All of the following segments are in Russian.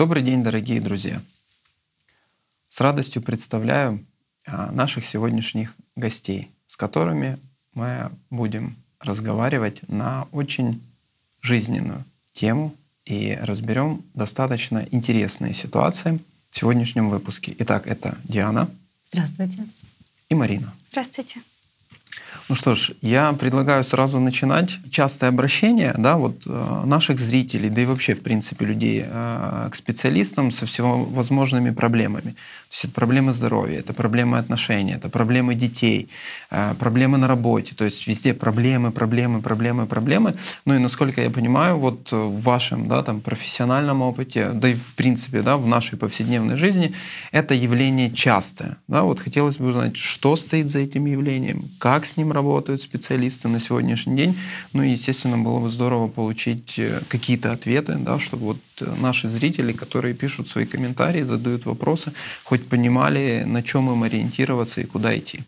Добрый день, дорогие друзья! С радостью представляю а, наших сегодняшних гостей, с которыми мы будем разговаривать на очень жизненную тему и разберем достаточно интересные ситуации в сегодняшнем выпуске. Итак, это Диана. Здравствуйте. И Марина. Здравствуйте. Ну что ж, я предлагаю сразу начинать. Частое обращение да, вот, э, наших зрителей, да и вообще, в принципе, людей э, к специалистам со всевозможными проблемами. То есть это проблемы здоровья, это проблемы отношений, это проблемы детей, э, проблемы на работе. То есть везде проблемы, проблемы, проблемы, проблемы. Ну и насколько я понимаю, вот в вашем да, там, профессиональном опыте, да и в принципе да, в нашей повседневной жизни, это явление частое. Да? Вот хотелось бы узнать, что стоит за этим явлением, как с ним работают специалисты на сегодняшний день. Ну и, естественно, было бы здорово получить э, какие-то ответы, да, чтобы вот э, наши зрители, которые пишут свои комментарии, задают вопросы, хоть понимали, на чем им ориентироваться и куда идти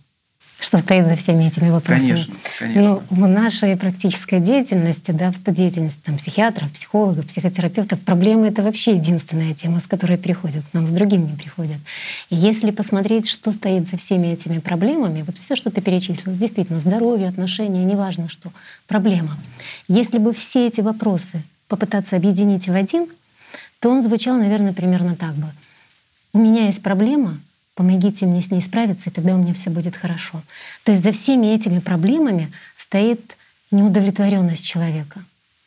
что стоит за всеми этими вопросами. Конечно, конечно. Ну, в нашей практической деятельности, да, в деятельности там, психиатров, психологов, психотерапевтов, проблемы — это вообще единственная тема, с которой приходят, к нам с другим не приходят. И если посмотреть, что стоит за всеми этими проблемами, вот все, что ты перечислил, действительно, здоровье, отношения, неважно что, проблема. Если бы все эти вопросы попытаться объединить в один, то он звучал, наверное, примерно так бы. У меня есть проблема — помогите мне с ней справиться, и тогда у меня все будет хорошо. То есть за всеми этими проблемами стоит неудовлетворенность человека.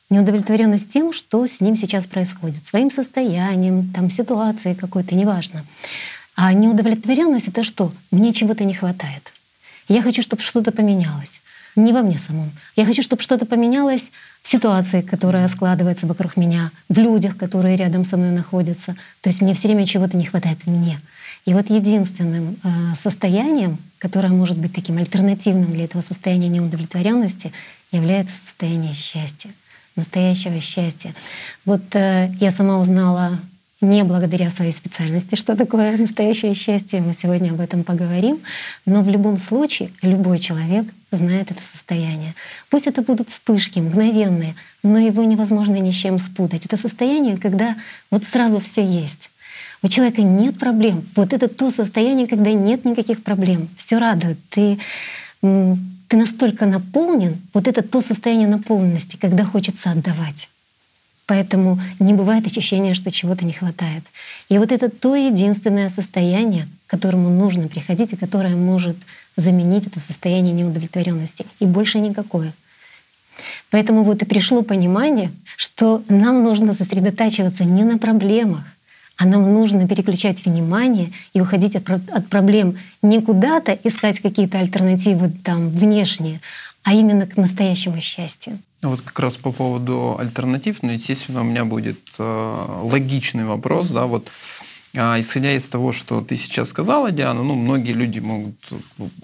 Неудовлетворенность тем, что с ним сейчас происходит, своим состоянием, там, ситуацией какой-то, неважно. А неудовлетворенность это что? Мне чего-то не хватает. Я хочу, чтобы что-то поменялось. Не во мне самом. Я хочу, чтобы что-то поменялось в ситуации, которая складывается вокруг меня, в людях, которые рядом со мной находятся. То есть мне все время чего-то не хватает мне. И вот единственным э, состоянием, которое может быть таким альтернативным для этого состояния неудовлетворенности, является состояние счастья, настоящего счастья. Вот э, я сама узнала не благодаря своей специальности, что такое настоящее счастье. Мы сегодня об этом поговорим. Но в любом случае любой человек знает это состояние. Пусть это будут вспышки, мгновенные, но его невозможно ни с чем спутать. Это состояние, когда вот сразу все есть. У человека нет проблем. Вот это то состояние, когда нет никаких проблем. Все радует. Ты, ты настолько наполнен. Вот это то состояние наполненности, когда хочется отдавать. Поэтому не бывает ощущения, что чего-то не хватает. И вот это то единственное состояние, к которому нужно приходить и которое может заменить это состояние неудовлетворенности. И больше никакое. Поэтому вот и пришло понимание, что нам нужно сосредотачиваться не на проблемах, а нам нужно переключать внимание и уходить от, от проблем не куда-то искать какие-то альтернативы там внешние, а именно к настоящему счастью. Вот как раз по поводу альтернатив, ну, естественно, у меня будет э, логичный вопрос, да, вот а, исходя из того, что ты сейчас сказала, Диана, ну, многие люди могут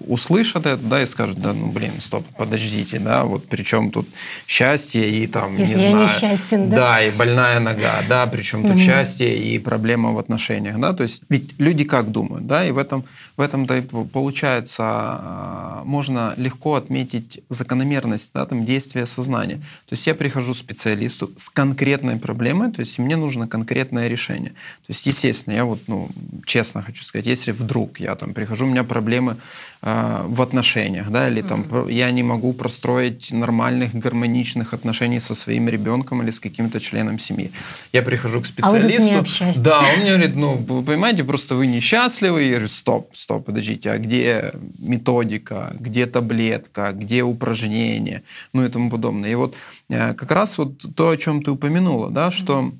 услышать это, да, и скажут, да, ну, блин, стоп, подождите, да, вот причем тут счастье и там, Если не знаю. Несчастен, да? Да, и больная нога, да, причем тут угу. счастье и проблема в отношениях, да, то есть ведь люди как думают, да, и в этом, в этом-то и получается, а, можно легко отметить закономерность, да, там, действия сознания. То есть я прихожу к специалисту с конкретной проблемой, то есть мне нужно конкретное решение. То есть, естественно, я вот, ну, честно хочу сказать, если вдруг я там прихожу, у меня проблемы э, в отношениях, да, или там mm-hmm. я не могу простроить нормальных гармоничных отношений со своим ребенком или с каким-то членом семьи. Я прихожу к специалисту. А да, он мне говорит, ну, вы понимаете, просто вы несчастливы. Я говорю, стоп, стоп, подождите, а где методика, где таблетка, где упражнения, ну и тому подобное. И вот э, как раз вот то, о чем ты упомянула, да, что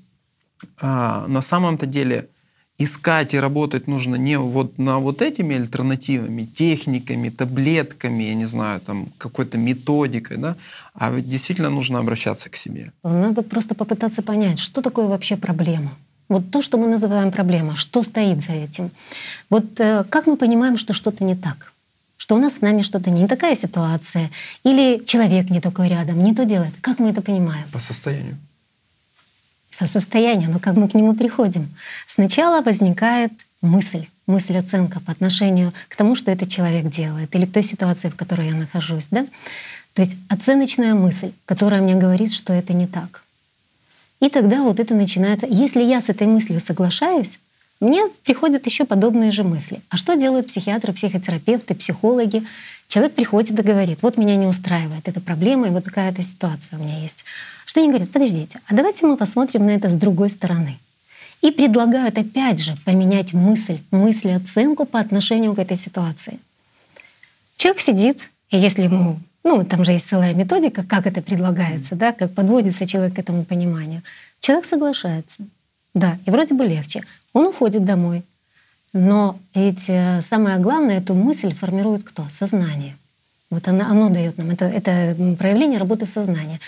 а, на самом-то деле искать и работать нужно не вот на вот этими альтернативами, техниками, таблетками, я не знаю, там какой-то методикой, да, а действительно нужно обращаться к себе. Надо просто попытаться понять, что такое вообще проблема. Вот то, что мы называем проблема, что стоит за этим. Вот э, как мы понимаем, что что-то не так? Что у нас с нами что-то не такая ситуация, или человек не такой рядом, не то делает. Как мы это понимаем? По состоянию по состоянию, но как мы к нему приходим? Сначала возникает мысль, мысль оценка по отношению к тому, что этот человек делает, или к той ситуации, в которой я нахожусь. Да? То есть оценочная мысль, которая мне говорит, что это не так. И тогда вот это начинается. Если я с этой мыслью соглашаюсь, мне приходят еще подобные же мысли. А что делают психиатры, психотерапевты, психологи? Человек приходит и говорит, вот меня не устраивает эта проблема, и вот такая-то ситуация у меня есть. Что они говорят, подождите, а давайте мы посмотрим на это с другой стороны. И предлагают опять же поменять мысль, мысль, оценку по отношению к этой ситуации. Человек сидит, и если ему ну, там же есть целая методика, как это предлагается, да, как подводится человек к этому пониманию. Человек соглашается. Да, и вроде бы легче. Он уходит домой. Но ведь э, самое главное, эту мысль формирует кто? Сознание. Вот оно, оно дает нам. Это, это проявление работы сознания.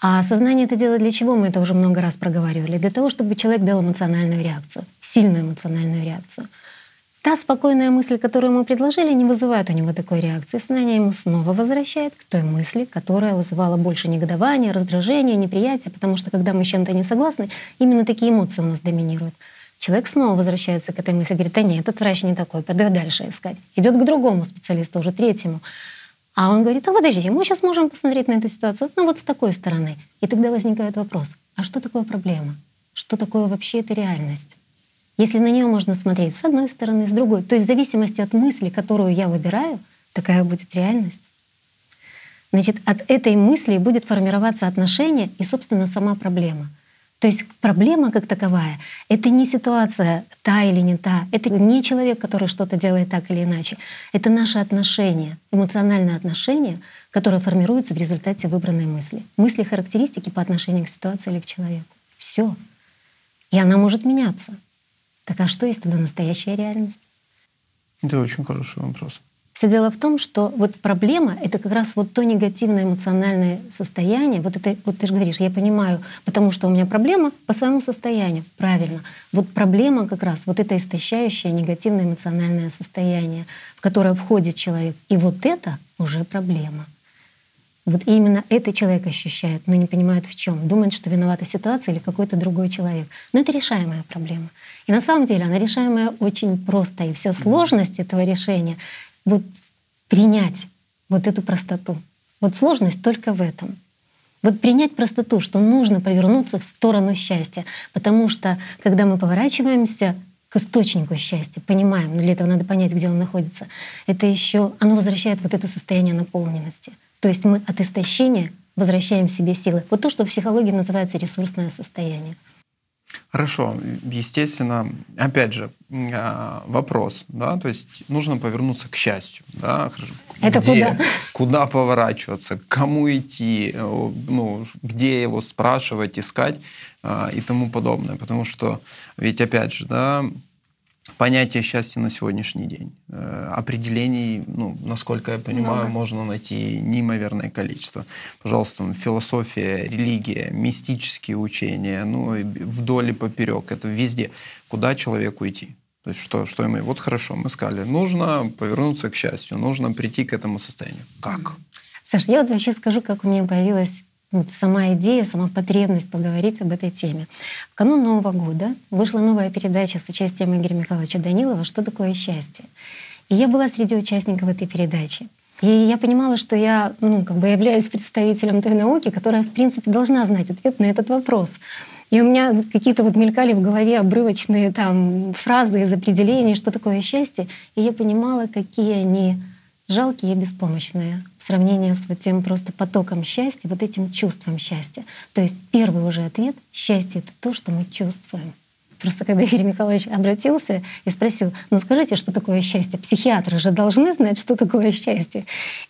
А сознание это делает для чего? Мы это уже много раз проговаривали. Для того, чтобы человек дал эмоциональную реакцию, сильную эмоциональную реакцию. Та спокойная мысль, которую мы предложили, не вызывает у него такой реакции. Сознание ему снова возвращает к той мысли, которая вызывала больше негодования, раздражения, неприятия, потому что когда мы с чем-то не согласны, именно такие эмоции у нас доминируют. Человек снова возвращается к этой мысли, говорит, а нет, этот врач не такой, пойду дальше искать. Идет к другому специалисту, уже третьему. А он говорит, а подождите, мы сейчас можем посмотреть на эту ситуацию, ну вот с такой стороны. И тогда возникает вопрос, а что такое проблема? Что такое вообще эта реальность? Если на нее можно смотреть с одной стороны, с другой, то есть в зависимости от мысли, которую я выбираю, такая будет реальность. Значит, от этой мысли будет формироваться отношение и, собственно, сама проблема. То есть проблема как таковая — это не ситуация та или не та, это не человек, который что-то делает так или иначе. Это наше отношение, эмоциональное отношение, которое формируется в результате выбранной мысли. Мысли — характеристики по отношению к ситуации или к человеку. Все. И она может меняться. Так а что есть тогда настоящая реальность? Это очень хороший вопрос. Все дело в том, что вот проблема — это как раз вот то негативное эмоциональное состояние. Вот это, вот ты же говоришь, я понимаю, потому что у меня проблема по своему состоянию. Правильно. Вот проблема как раз вот это истощающее негативное эмоциональное состояние, в которое входит человек. И вот это уже проблема. Вот именно это человек ощущает, но не понимает в чем. Думает, что виновата ситуация или какой-то другой человек. Но это решаемая проблема. И на самом деле она решаемая очень просто. И вся сложность этого решения вот принять вот эту простоту. Вот сложность только в этом. Вот принять простоту, что нужно повернуться в сторону счастья. Потому что когда мы поворачиваемся к источнику счастья, понимаем, но для этого надо понять, где он находится, это еще оно возвращает вот это состояние наполненности. То есть мы от истощения возвращаем себе силы. Вот то, что в психологии называется ресурсное состояние. Хорошо, естественно, опять же, а, вопрос, да, то есть нужно повернуться к счастью, да, хорошо. Это где, куда? Куда поворачиваться, к кому идти, э, ну, где его спрашивать, искать а, и тому подобное, потому что ведь опять же, да, понятие счастья на сегодняшний день. Э, определений, ну, насколько я понимаю, Много. можно найти неимоверное количество. Пожалуйста, философия, религия, мистические учения, ну, вдоль и поперек. Это везде. Куда человеку идти? То есть что, что мы... Вот хорошо, мы сказали, нужно повернуться к счастью, нужно прийти к этому состоянию. Как? Саша, я вот вообще скажу, как у меня появилась вот сама идея, сама потребность поговорить об этой теме. В канун Нового года вышла новая передача с участием Игоря Михайловича Данилова «Что такое счастье?». И я была среди участников этой передачи. И я понимала, что я ну, как бы являюсь представителем той науки, которая, в принципе, должна знать ответ на этот вопрос. И у меня какие-то вот мелькали в голове обрывочные там фразы из определений, что такое счастье. И я понимала, какие они жалкие и беспомощные в сравнении с вот тем просто потоком счастья, вот этим чувством счастья. То есть первый уже ответ — счастье — это то, что мы чувствуем. Просто когда Игорь Михайлович обратился и спросил, ну скажите, что такое счастье? Психиатры же должны знать, что такое счастье.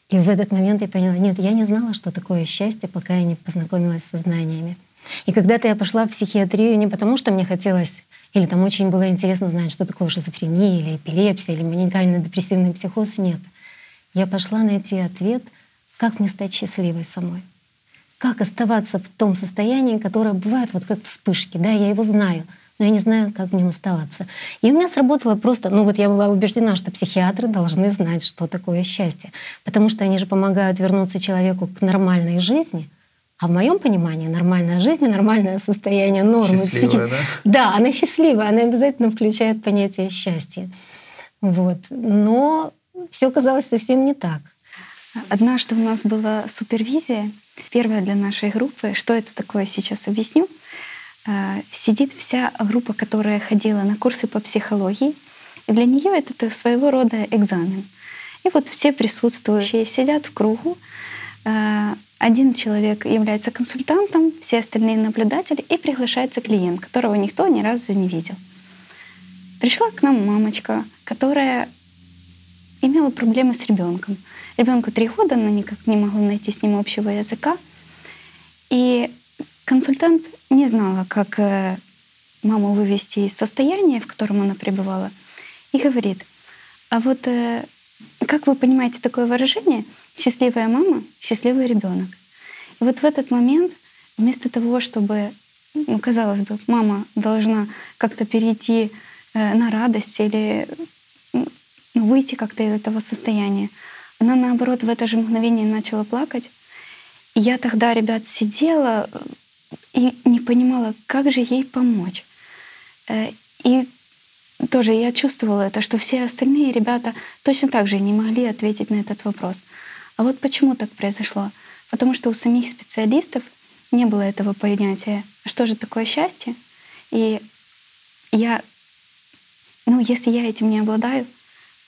И в этот момент я поняла, нет, я не знала, что такое счастье, пока я не познакомилась со знаниями. И когда-то я пошла в психиатрию не потому, что мне хотелось или там очень было интересно знать, что такое шизофрения или эпилепсия, или маниакально-депрессивный психоз. Нет я пошла найти ответ, как мне стать счастливой самой. Как оставаться в том состоянии, которое бывает вот как вспышки. Да, я его знаю, но я не знаю, как в нем оставаться. И у меня сработало просто, ну вот я была убеждена, что психиатры должны знать, что такое счастье, потому что они же помогают вернуться человеку к нормальной жизни. А в моем понимании нормальная жизнь, нормальное состояние нормы. Счастливая, психи... да? Да, она счастливая, она обязательно включает понятие счастья. Вот. Но все оказалось совсем не так. Однажды у нас была супервизия, первая для нашей группы. Что это такое, сейчас объясню. э, сидит вся группа, которая ходила на курсы по психологии. И для нее это своего рода экзамен. И вот все присутствующие сидят в кругу. Э, один человек является консультантом, все остальные наблюдатели, и приглашается клиент, которого никто ни разу не видел. Пришла к нам мамочка, которая имела проблемы с ребенком. Ребенку три года, она никак не могла найти с ним общего языка. И консультант не знала, как э, маму вывести из состояния, в котором она пребывала, и говорит, а вот э, как вы понимаете такое выражение «счастливая мама, счастливый ребенок»? И вот в этот момент вместо того, чтобы, ну, казалось бы, мама должна как-то перейти э, на радость или выйти как-то из этого состояния. Она, наоборот, в это же мгновение начала плакать. И я тогда, ребят, сидела э, и не понимала, как же ей помочь. Э, и тоже я чувствовала это, что все остальные ребята точно так же не могли ответить на этот вопрос. А вот почему так произошло? Потому что у самих специалистов не было этого понятия, что же такое счастье. И я, ну, если я этим не обладаю,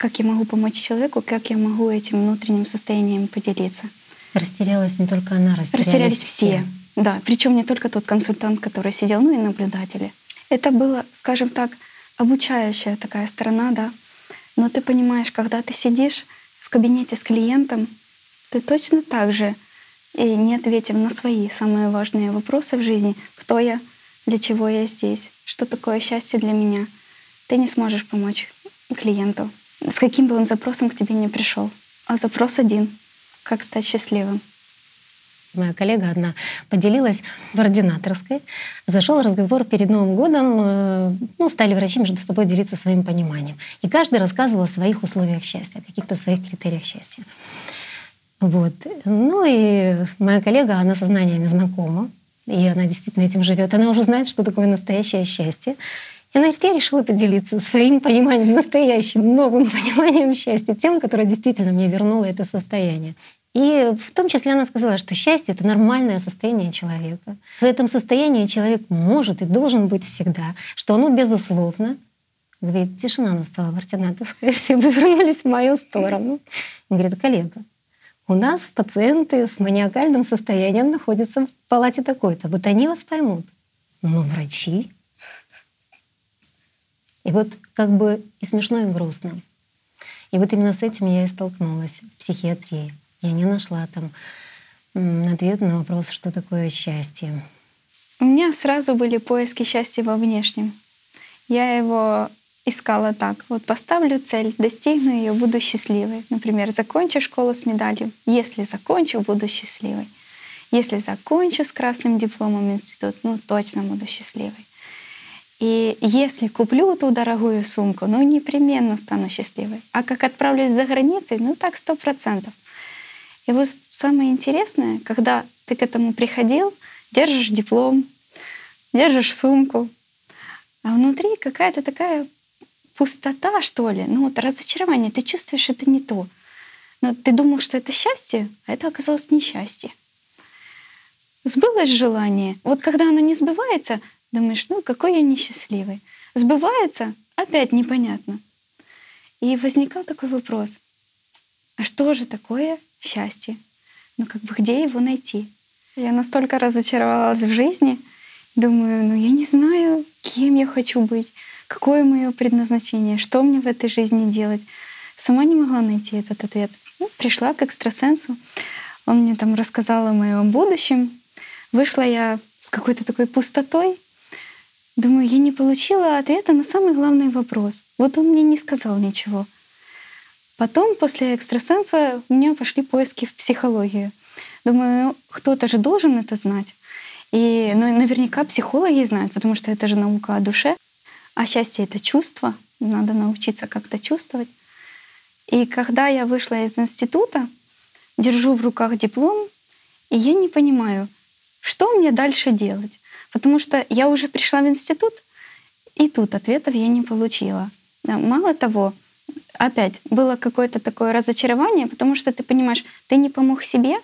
как я могу помочь человеку, как я могу этим внутренним состоянием поделиться. Растерялась не только она, растерялись, растерялись все. все. Да, причем не только тот консультант, который сидел, ну и наблюдатели. Это было, скажем так, обучающая такая сторона, да. Но ты понимаешь, когда ты сидишь в кабинете с клиентом, ты точно так же, и не ответив на свои самые важные вопросы в жизни, кто я, для чего я здесь, что такое счастье для меня, ты не сможешь помочь клиенту с каким бы он запросом к тебе не пришел. А запрос один — как стать счастливым. Моя коллега одна поделилась в ординаторской. Зашел разговор перед Новым годом. Э, ну, стали врачи между собой делиться своим пониманием. И каждый рассказывал о своих условиях счастья, о каких-то своих критериях счастья. Вот. Ну и моя коллега, она со знаниями знакома. И она действительно этим живет. Она уже знает, что такое настоящее счастье. И на я решила поделиться своим пониманием, настоящим, новым пониманием счастья, тем, которое действительно мне вернуло это состояние. И в том числе она сказала, что счастье — это нормальное состояние человека. В этом состоянии человек может и должен быть всегда, что оно безусловно. Говорит, тишина настала в Артинатовской, все повернулись в мою сторону. Говорит, коллега, у нас пациенты с маниакальным состоянием находятся в палате такой-то. Вот они вас поймут. Но врачи и вот как бы и смешно, и грустно. И вот именно с этим я и столкнулась в психиатрии. Я не нашла там ответ на вопрос, что такое счастье. У меня сразу были поиски счастья во внешнем. Я его искала так. Вот поставлю цель, достигну ее, буду счастливой. Например, закончу школу с медалью. Если закончу, буду счастливой. Если закончу с красным дипломом институт, ну точно буду счастливой. И если куплю ту дорогую сумку, ну непременно стану счастливой. А как отправлюсь за границей, ну так сто процентов. И вот самое интересное, когда ты к этому приходил, держишь диплом, держишь сумку, а внутри какая-то такая пустота, что ли, ну вот разочарование, ты чувствуешь, это не то. Но ты думал, что это счастье, а это оказалось несчастье. Сбылось желание. Вот когда оно не сбывается, Думаешь, ну какой я несчастливый. Сбывается, опять непонятно. И возникал такой вопрос, а что же такое счастье? Ну как бы где его найти? Я настолько разочаровалась в жизни, думаю, ну я не знаю, кем я хочу быть, какое мое предназначение, что мне в этой жизни делать. Сама не могла найти этот ответ. Ну, пришла к экстрасенсу, он мне там рассказал о моем будущем. Вышла я с какой-то такой пустотой, Думаю, я не получила ответа на самый главный вопрос. Вот он мне не сказал ничего. Потом, после экстрасенса, у меня пошли поиски в психологию. Думаю, ну, кто-то же должен это знать. И ну, наверняка психологи знают, потому что это же наука о душе. А счастье — это чувство. Надо научиться как-то чувствовать. И когда я вышла из института, держу в руках диплом, и я не понимаю, что мне дальше делать. Потому что я уже пришла в институт, и тут ответов я не получила. Мало того, опять было какое-то такое разочарование, потому что ты понимаешь, ты не помог себе,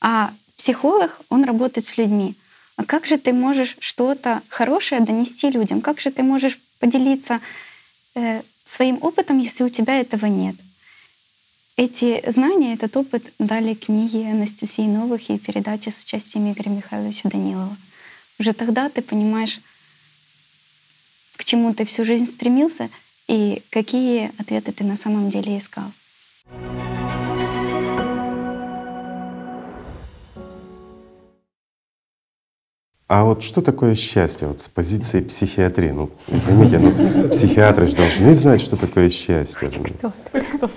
а психолог, он работает с людьми. а как же ты можешь что-то хорошее донести людям? Как же ты можешь поделиться э, своим опытом, если у тебя этого нет? Эти знания, этот опыт дали книги Анастасии Новых и передачи с участием Игоря Михайловича Данилова. Уже тогда ты понимаешь, к чему ты всю жизнь стремился и какие ответы ты на самом деле искал. А вот что такое счастье вот с позиции психиатрии? Ну, извините, но психиатры же должны знать, что такое счастье. Хоть кто-то. Хоть кто-то.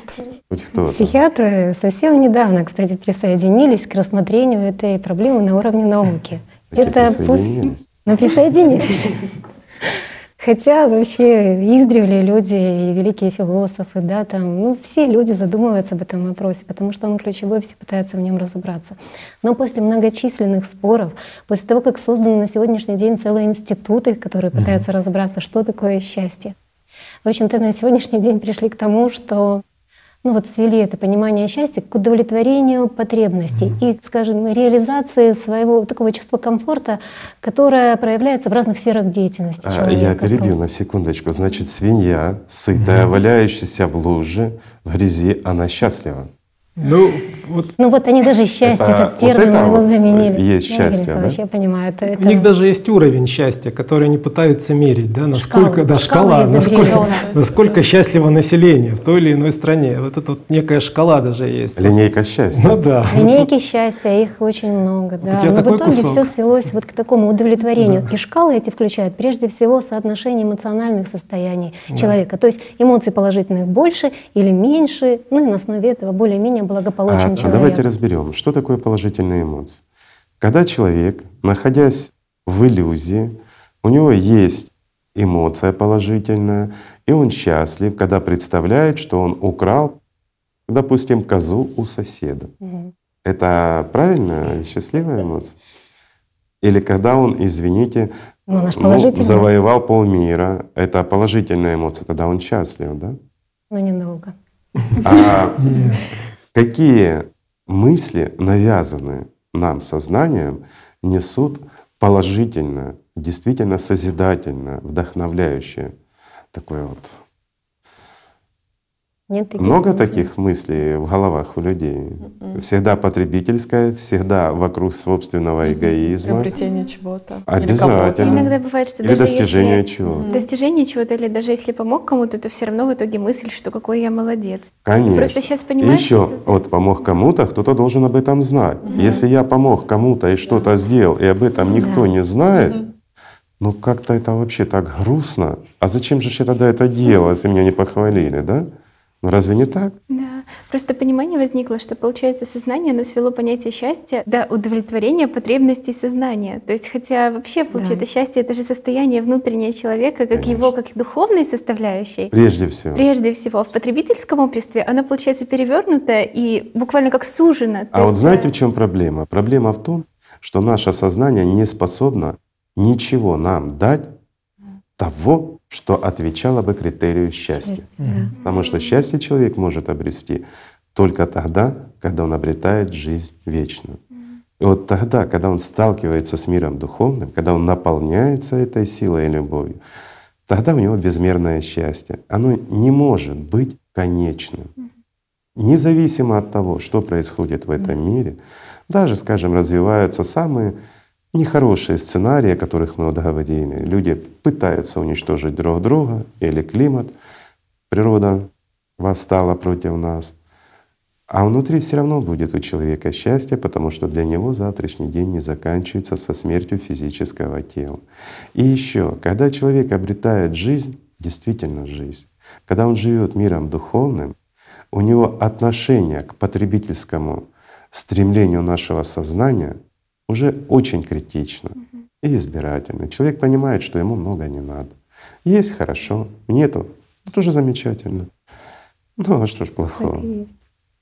Хоть кто-то. Психиатры совсем недавно, кстати, присоединились к рассмотрению этой проблемы на уровне науки. Где-то присоединились. Мы присоединились. Хотя вообще издревле люди и великие философы, да, там, ну, все люди задумываются об этом вопросе, потому что он ключевой, все пытаются в нем разобраться. Но после многочисленных споров, после того, как созданы на сегодняшний день целые институты, которые пытаются разобраться, что такое счастье, в общем-то, на сегодняшний день пришли к тому, что ну вот свели это понимание счастья к удовлетворению потребностей mm-hmm. и, скажем, реализации своего такого чувства комфорта, которое проявляется в разных сферах деятельности. А, человека я перебью просто. на секундочку. Значит, свинья, сытая, mm-hmm. валяющаяся в луже, в грязи, она счастлива. Ну вот, ну вот они даже счастье, это, этот термин вот это его вот заменили. Есть счастье, да? Я понимаю. Это, это... У них даже есть уровень счастья, который они пытаются мерить, да, насколько, шкала, да, шкала, насколько, насколько счастливо население в той или иной стране. Вот это вот некая шкала даже есть. Линейка счастья. Ну да. Линейки счастья, их очень много, да. Но в итоге кусок. все свелось вот к такому удовлетворению. Да. И шкалы эти включают прежде всего соотношение эмоциональных состояний да. человека. То есть эмоций положительных больше или меньше, ну и на основе этого более-менее благополучен а, человек. А давайте разберем, что такое положительные эмоции. Когда человек, находясь в иллюзии, у него есть эмоция положительная, и он счастлив, когда представляет, что он украл, допустим, козу у соседа. Угу. Это правильно счастливая эмоция? Или когда он, извините, ну, ну, завоевал полмира, это положительная эмоция, тогда он счастлив, да? Ну, недолго. А какие мысли, навязанные нам сознанием, несут положительное, действительно созидательное, вдохновляющее такое вот нет таких Много мыслей. таких мыслей в головах у людей. Mm-mm. Всегда потребительская, всегда вокруг собственного mm-hmm. эгоизма. Приобретение чего-то. Обязательно. Иногда бывает, что или даже достижение если, чего-то. Достижение чего-то, или даже если помог кому-то, то все равно в итоге мысль, что какой я молодец. Конечно. Просто сейчас понимаешь. И еще, это... вот помог кому-то, кто-то должен об этом знать. Mm-hmm. Если я помог кому-то и что-то сделал, и об этом никто не знает, mm-hmm. ну как-то это вообще так грустно. А зачем же я тогда это делал, если меня не похвалили, да? Ну разве не так? Да. Просто понимание возникло, что получается сознание, оно свело понятие счастья до удовлетворения потребностей сознания. То есть хотя вообще получается да. счастье это же состояние внутреннего человека, как Конечно. его как духовной составляющей. Прежде всего. Прежде всего. В потребительском обществе оно получается перевернуто и буквально как сужено. А вот знаете, в чем проблема? Проблема в том, что наше сознание не способно ничего нам дать того, что отвечало бы критерию счастья. счастье да. Потому что счастье человек может обрести только тогда, когда он обретает жизнь вечную. И вот тогда, когда он сталкивается с миром духовным, когда он наполняется этой силой и любовью, тогда у него безмерное счастье. Оно не может быть конечным. Независимо от того, что происходит в этом мире, даже, скажем, развиваются самые нехорошие сценарии, о которых мы вот говорили. Люди пытаются уничтожить друг друга или климат, природа восстала против нас. А внутри все равно будет у человека счастье, потому что для него завтрашний день не заканчивается со смертью физического тела. И еще, когда человек обретает жизнь, действительно жизнь, когда он живет миром духовным, у него отношение к потребительскому стремлению нашего сознания — уже очень критично и избирательно. Человек понимает, что ему много не надо. Есть хорошо, нету, тоже замечательно. Ну а что ж плохого?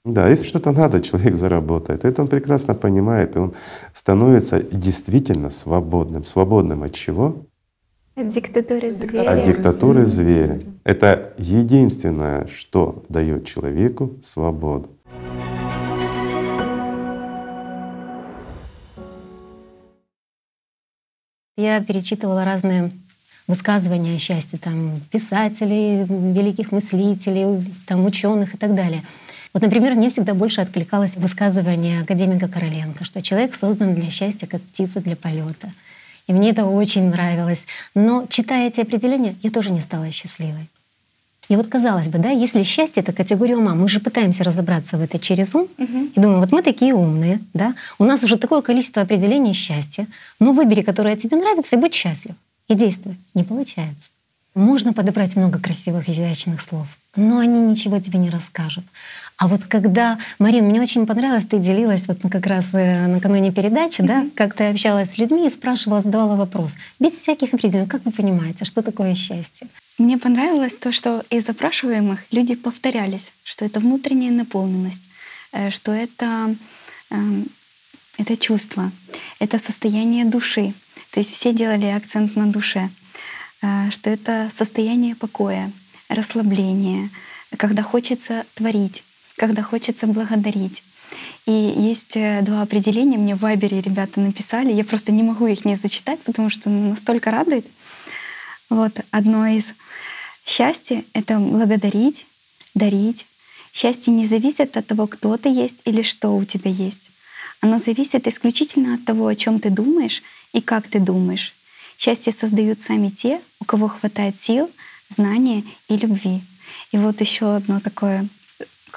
Да, если что-то надо, человек заработает. Это он прекрасно понимает, и он становится действительно свободным. Свободным от чего? От диктатуры зверя. От диктатуры зверя. Это единственное, что дает человеку свободу. Я перечитывала разные высказывания о счастье, там, писателей, великих мыслителей, там, ученых и так далее. Вот, например, мне всегда больше откликалось высказывание академика Короленко, что человек создан для счастья, как птица для полета. И мне это очень нравилось. Но читая эти определения, я тоже не стала счастливой. И вот казалось бы, да, если счастье — это категория ума, мы же пытаемся разобраться в это через ум, угу. и думаем, вот мы такие умные, да, у нас уже такое количество определений счастья, ну выбери, которое тебе нравится, и будь счастлив, и действуй. Не получается. Можно подобрать много красивых, изящных слов, но они ничего тебе не расскажут. А вот когда, Марин, мне очень понравилось, ты делилась вот как раз э, накануне передачи, да, как ты общалась с людьми и спрашивала, задавала вопрос, без всяких определений, как вы понимаете, что такое счастье? Мне понравилось то, что из запрашиваемых люди повторялись, что это внутренняя наполненность, э, что это, эм, это чувство, это состояние души. То есть все делали акцент на душе, э, что это состояние покоя, расслабления, когда хочется творить, когда хочется благодарить. И есть э, два определения, мне в Вайбере ребята написали, я просто не могу их не зачитать, потому что настолько радует. Вот одно из счастья — это благодарить, дарить. Счастье не зависит от того, кто ты есть или что у тебя есть. Оно зависит исключительно от того, о чем ты думаешь и как ты думаешь. Счастье создают сами те, у кого хватает сил, знания и любви. И вот еще одно такое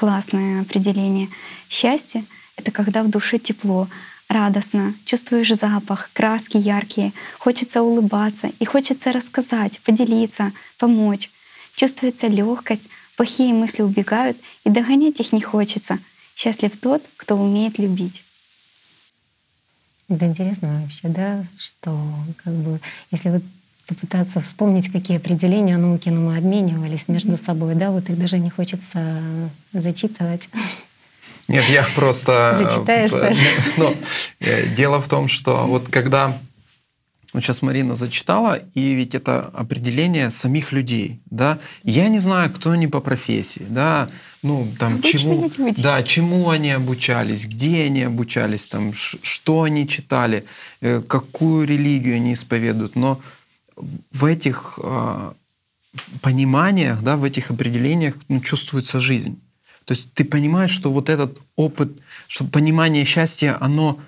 классное определение. Счастье — это когда в душе тепло, радостно, чувствуешь запах, краски яркие, хочется улыбаться и хочется рассказать, поделиться, помочь. Чувствуется легкость, плохие мысли убегают, и догонять их не хочется. Счастлив тот, кто умеет любить. Это интересно вообще, да, что как бы, если вот попытаться вспомнить, какие определения науки ну, мы обменивались между собой, да, вот их даже не хочется зачитывать. Нет, я просто... Зачитаешь, э, Саша? Ну, э, дело в том, что вот когда вот сейчас Марина зачитала, и ведь это определение самих людей, да. Я не знаю, кто они по профессии, да, ну там чему, да, чему они обучались, где они обучались, там, что они читали, э, какую религию они исповедуют, но в этих э, пониманиях, да, в этих определениях ну, чувствуется жизнь. То есть ты понимаешь, что вот этот опыт, что понимание счастья, оно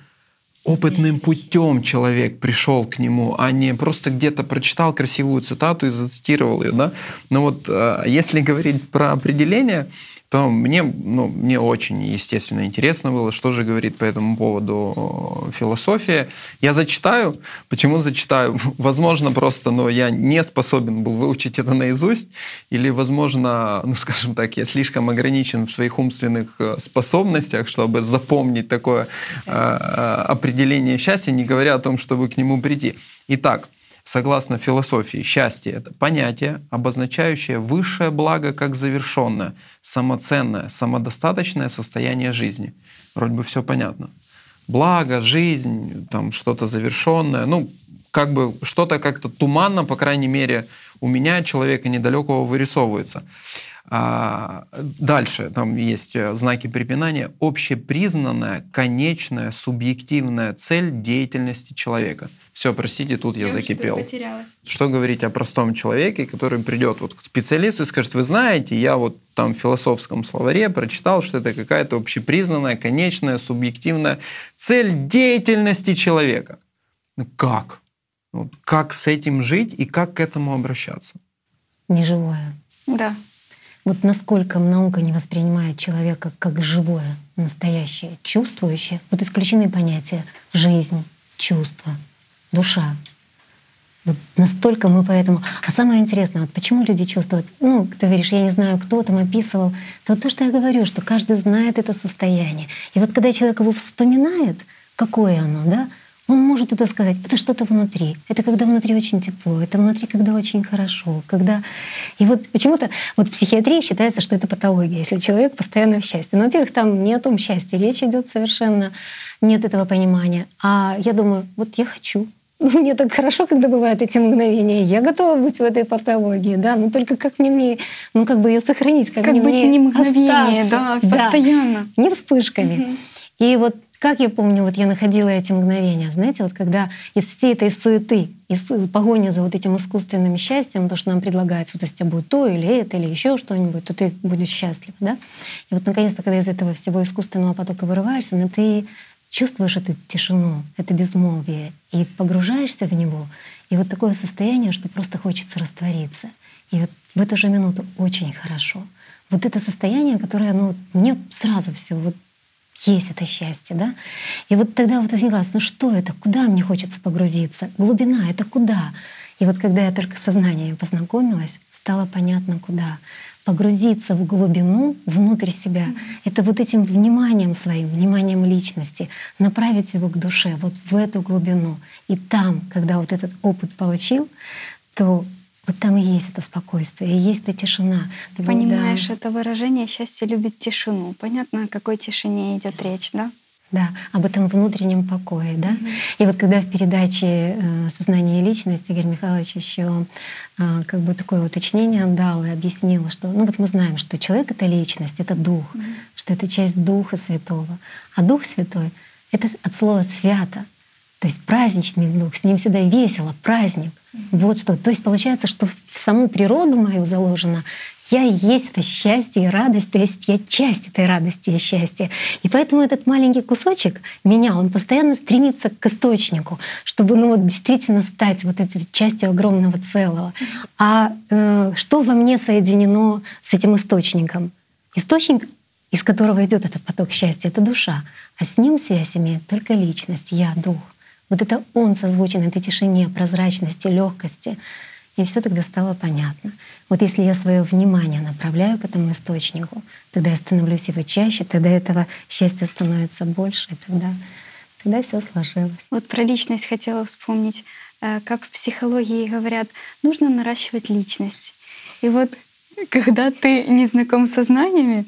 опытным путем человек пришел к нему, а не просто где-то прочитал красивую цитату и зацитировал ее. Да? Но вот э, если говорить про определение, то мне, ну, мне очень, естественно, интересно было, что же говорит по этому поводу философия. Я зачитаю. Почему зачитаю? Возможно, просто но я не способен был выучить это наизусть, или, возможно, ну, скажем так, я слишком ограничен в своих умственных э, способностях, чтобы запомнить такое э, э, определение счастья, не говоря о том, чтобы к нему прийти. Итак, Согласно философии, счастье — это понятие, обозначающее высшее благо как завершенное, самоценное, самодостаточное состояние жизни. Вроде бы все понятно. Благо, жизнь, там что-то завершенное, ну, как бы что-то как-то туманно, по крайней мере, у меня человека недалекого вырисовывается. А, дальше там есть э, знаки препинания. Общепризнанная, конечная, субъективная цель деятельности человека. Все, простите, тут я, я закипел. Что говорить о простом человеке, который придет вот к специалисту и скажет, вы знаете, я вот там в философском словаре прочитал, что это какая-то общепризнанная, конечная, субъективная цель деятельности человека. Ну как? Вот как с этим жить и как к этому обращаться? Неживое. Да. Вот насколько наука не воспринимает человека как живое, настоящее, чувствующее, вот исключены понятия жизнь, чувство, душа. Вот настолько мы поэтому... А самое интересное, вот почему люди чувствуют, ну, ты говоришь, я не знаю, кто там описывал, то то, что я говорю, что каждый знает это состояние. И вот когда человек его вспоминает, какое оно, да, он может это сказать. Это что-то внутри. Это когда внутри очень тепло. Это внутри, когда очень хорошо. Когда... И вот почему-то вот в психиатрии считается, что это патология, если человек постоянно в счастье. Но, во-первых, там не о том счастье речь идет совершенно. Нет этого понимания. А я думаю, вот я хочу. Мне так хорошо, когда бывают эти мгновения. Я готова быть в этой патологии, да, но только как мне, мне ну как бы ее сохранить, как, как мне быть мне не мгновение, да, да, постоянно. Не вспышками. Угу. И вот Как я помню, вот я находила эти мгновения, знаете, вот когда из всей этой суеты, из погони за вот этим искусственным счастьем, то, что нам предлагается, то есть у тебя будет то или это, или еще что-нибудь, то ты будешь счастлив, да? И вот наконец-то, когда из этого всего искусственного потока вырываешься, но ну, ты чувствуешь эту тишину, это безмолвие, и погружаешься в него, и вот такое состояние, что просто хочется раствориться. И вот в эту же минуту очень хорошо. Вот это состояние, которое, ну, мне сразу все вот есть это счастье, да? И вот тогда вот возникало, ну что это, куда мне хочется погрузиться? Глубина — это куда? И вот когда я только с сознанием познакомилась, стало понятно, куда. Погрузиться в глубину внутрь себя mm-hmm. — это вот этим вниманием своим, вниманием личности, направить его к душе, вот в эту глубину. И там, когда вот этот опыт получил, то вот там и есть это спокойствие, и есть эта тишина. Ты понимаешь, да. это выражение счастье любит тишину. Понятно, о какой тишине идет речь, да? Да, об этом внутреннем покое, да. Mm-hmm. И вот когда в передаче э, «Сознание и личность» Игорь Михайлович еще э, как бы такое уточнение дал и объяснил, что, ну вот мы знаем, что человек — это личность, это дух, mm-hmm. что это часть Духа Святого. А Дух Святой — это от слова «свято», то есть праздничный дух, с ним всегда весело, праздник. Вот что. То есть получается, что в саму природу мою заложено я и есть это счастье и радость, то есть я часть этой радости и счастья. И поэтому этот маленький кусочек меня, он постоянно стремится к источнику, чтобы ну, вот, действительно стать вот этой частью огромного целого. А э, что во мне соединено с этим источником? Источник, из которого идет этот поток счастья, это душа. А с ним связь имеет только личность, я, дух. Вот это он созвучен этой тишине, прозрачности, легкости. И все тогда стало понятно. Вот если я свое внимание направляю к этому источнику, тогда я становлюсь его чаще, тогда этого счастья становится больше, и тогда, тогда все сложилось. Вот про личность хотела вспомнить. Э, как в психологии говорят, нужно наращивать личность. И вот когда ты не знаком с знаниями,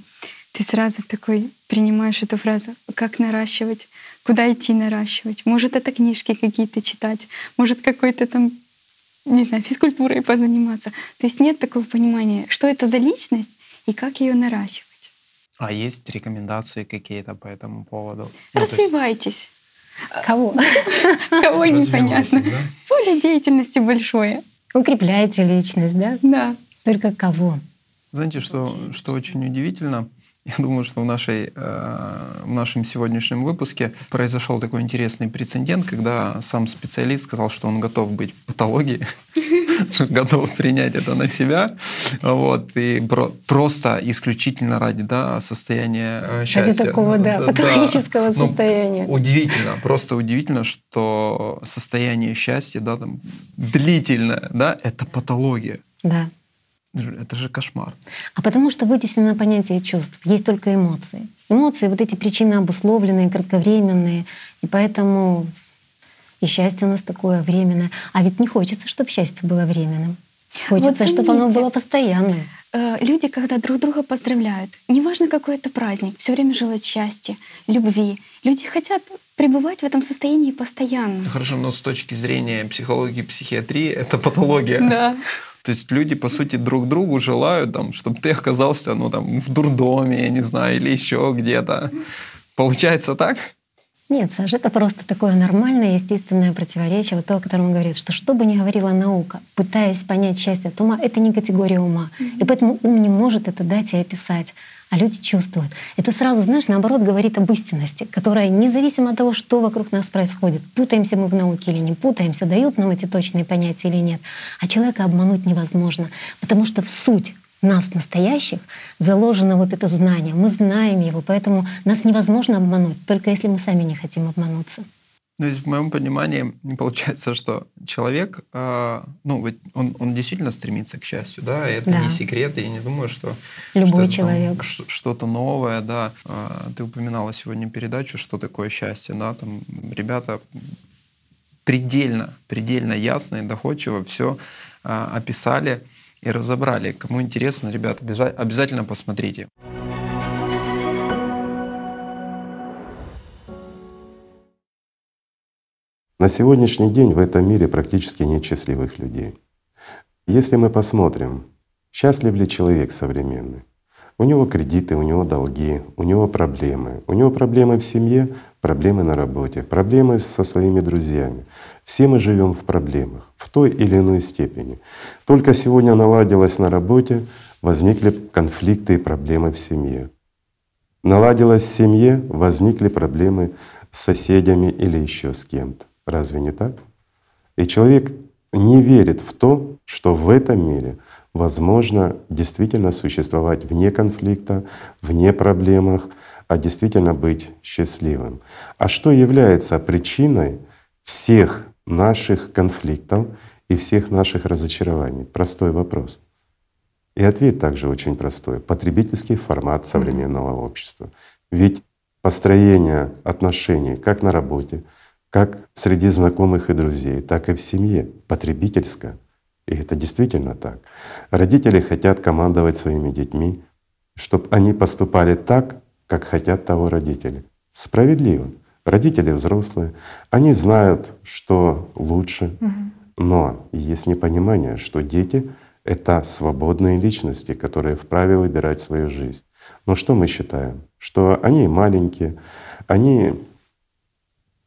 ты сразу такой принимаешь эту фразу, как наращивать куда идти наращивать. Может, это книжки какие-то читать, может, какой-то там, не знаю, физкультурой позаниматься. То есть нет такого понимания, что это за личность и как ее наращивать. А есть рекомендации какие-то по этому поводу? Ну, Развивайтесь. Кого? Кого непонятно. Поле деятельности большое. Укрепляйте личность, да? Да. Только кого? Знаете, что, что очень удивительно? Я думаю, что в, нашей, э, в нашем сегодняшнем выпуске произошел такой интересный прецедент, когда сам специалист сказал, что он готов быть в патологии, готов принять это на себя, вот, и просто исключительно ради да, состояния э, счастья. Ради такого, да, патологического ну, состояния. Удивительно, просто удивительно, что состояние счастья, да, там, длительное, да, это патология. Да. Это же кошмар. А потому что вытеснено понятие чувств. Есть только эмоции. Эмоции, вот эти причины обусловленные, кратковременные. И поэтому и счастье у нас такое временное. А ведь не хочется, чтобы счастье было временным. Хочется, вот чтобы оно было постоянным. Э, люди, когда друг друга поздравляют, неважно какой это праздник, все время желают счастья, любви. Люди хотят пребывать в этом состоянии постоянно. Хорошо, но с точки зрения психологии, психиатрии это патология. Да. То есть люди, по сути, друг другу желают, там, чтобы ты оказался ну, там, в дурдоме, я не знаю, или еще где-то. Получается так? Нет, Саша, это просто такое нормальное, естественное противоречие, вот то, о котором он говорит, что что бы ни говорила наука, пытаясь понять счастье от ума, это не категория ума. Mm-hmm. И поэтому ум не может это дать и описать а люди чувствуют. Это сразу, знаешь, наоборот говорит об истинности, которая независимо от того, что вокруг нас происходит, путаемся мы в науке или не путаемся, дают нам эти точные понятия или нет, а человека обмануть невозможно, потому что в суть нас настоящих заложено вот это знание. Мы знаем его, поэтому нас невозможно обмануть, только если мы сами не хотим обмануться. Ну, есть в моем понимании получается, что человек, э, ну, он, он действительно стремится к счастью, да, и это да. не секрет, и я не думаю, что любой что человек что-то новое, да. Э, ты упоминала сегодня передачу, что такое счастье, да, там ребята предельно, предельно ясно и доходчиво все э, описали и разобрали. Кому интересно, ребята, обязательно посмотрите. На сегодняшний день в этом мире практически нет счастливых людей. Если мы посмотрим, счастлив ли человек современный, У него кредиты, у него долги, у него проблемы. У него проблемы в семье, проблемы на работе, проблемы со своими друзьями. Все мы живем в проблемах в той или иной степени. Только сегодня наладилось на работе, возникли конфликты и проблемы в семье. Наладилось в семье, возникли проблемы с соседями или еще с кем-то. Разве не так? И человек не верит в то, что в этом мире возможно действительно существовать вне конфликта, вне проблемах, а действительно быть счастливым. А что является причиной всех наших конфликтов и всех наших разочарований? Простой вопрос. И ответ также очень простой. Потребительский формат современного общества. Ведь построение отношений как на работе, как среди знакомых и друзей, так и в семье потребительское. И это действительно так. Родители хотят командовать своими детьми, чтобы они поступали так, как хотят того родители. Справедливо. Родители взрослые, они знают, что лучше, но есть непонимание, что дети — это свободные личности, которые вправе выбирать свою жизнь. Но что мы считаем? Что они маленькие, они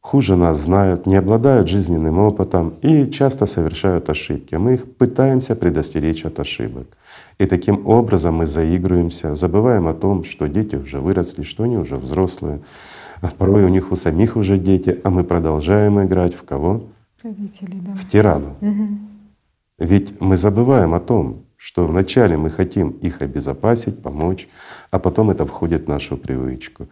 хуже нас знают, не обладают жизненным опытом и часто совершают ошибки. Мы их пытаемся предостеречь от ошибок. И таким образом мы заигрываемся, забываем о том, что дети уже выросли, что они уже взрослые, а порой у них у самих уже дети, а мы продолжаем играть в кого? Родители, да. В тирану. Угу. Ведь мы забываем о том, что вначале мы хотим их обезопасить, помочь, а потом это входит в нашу привычку.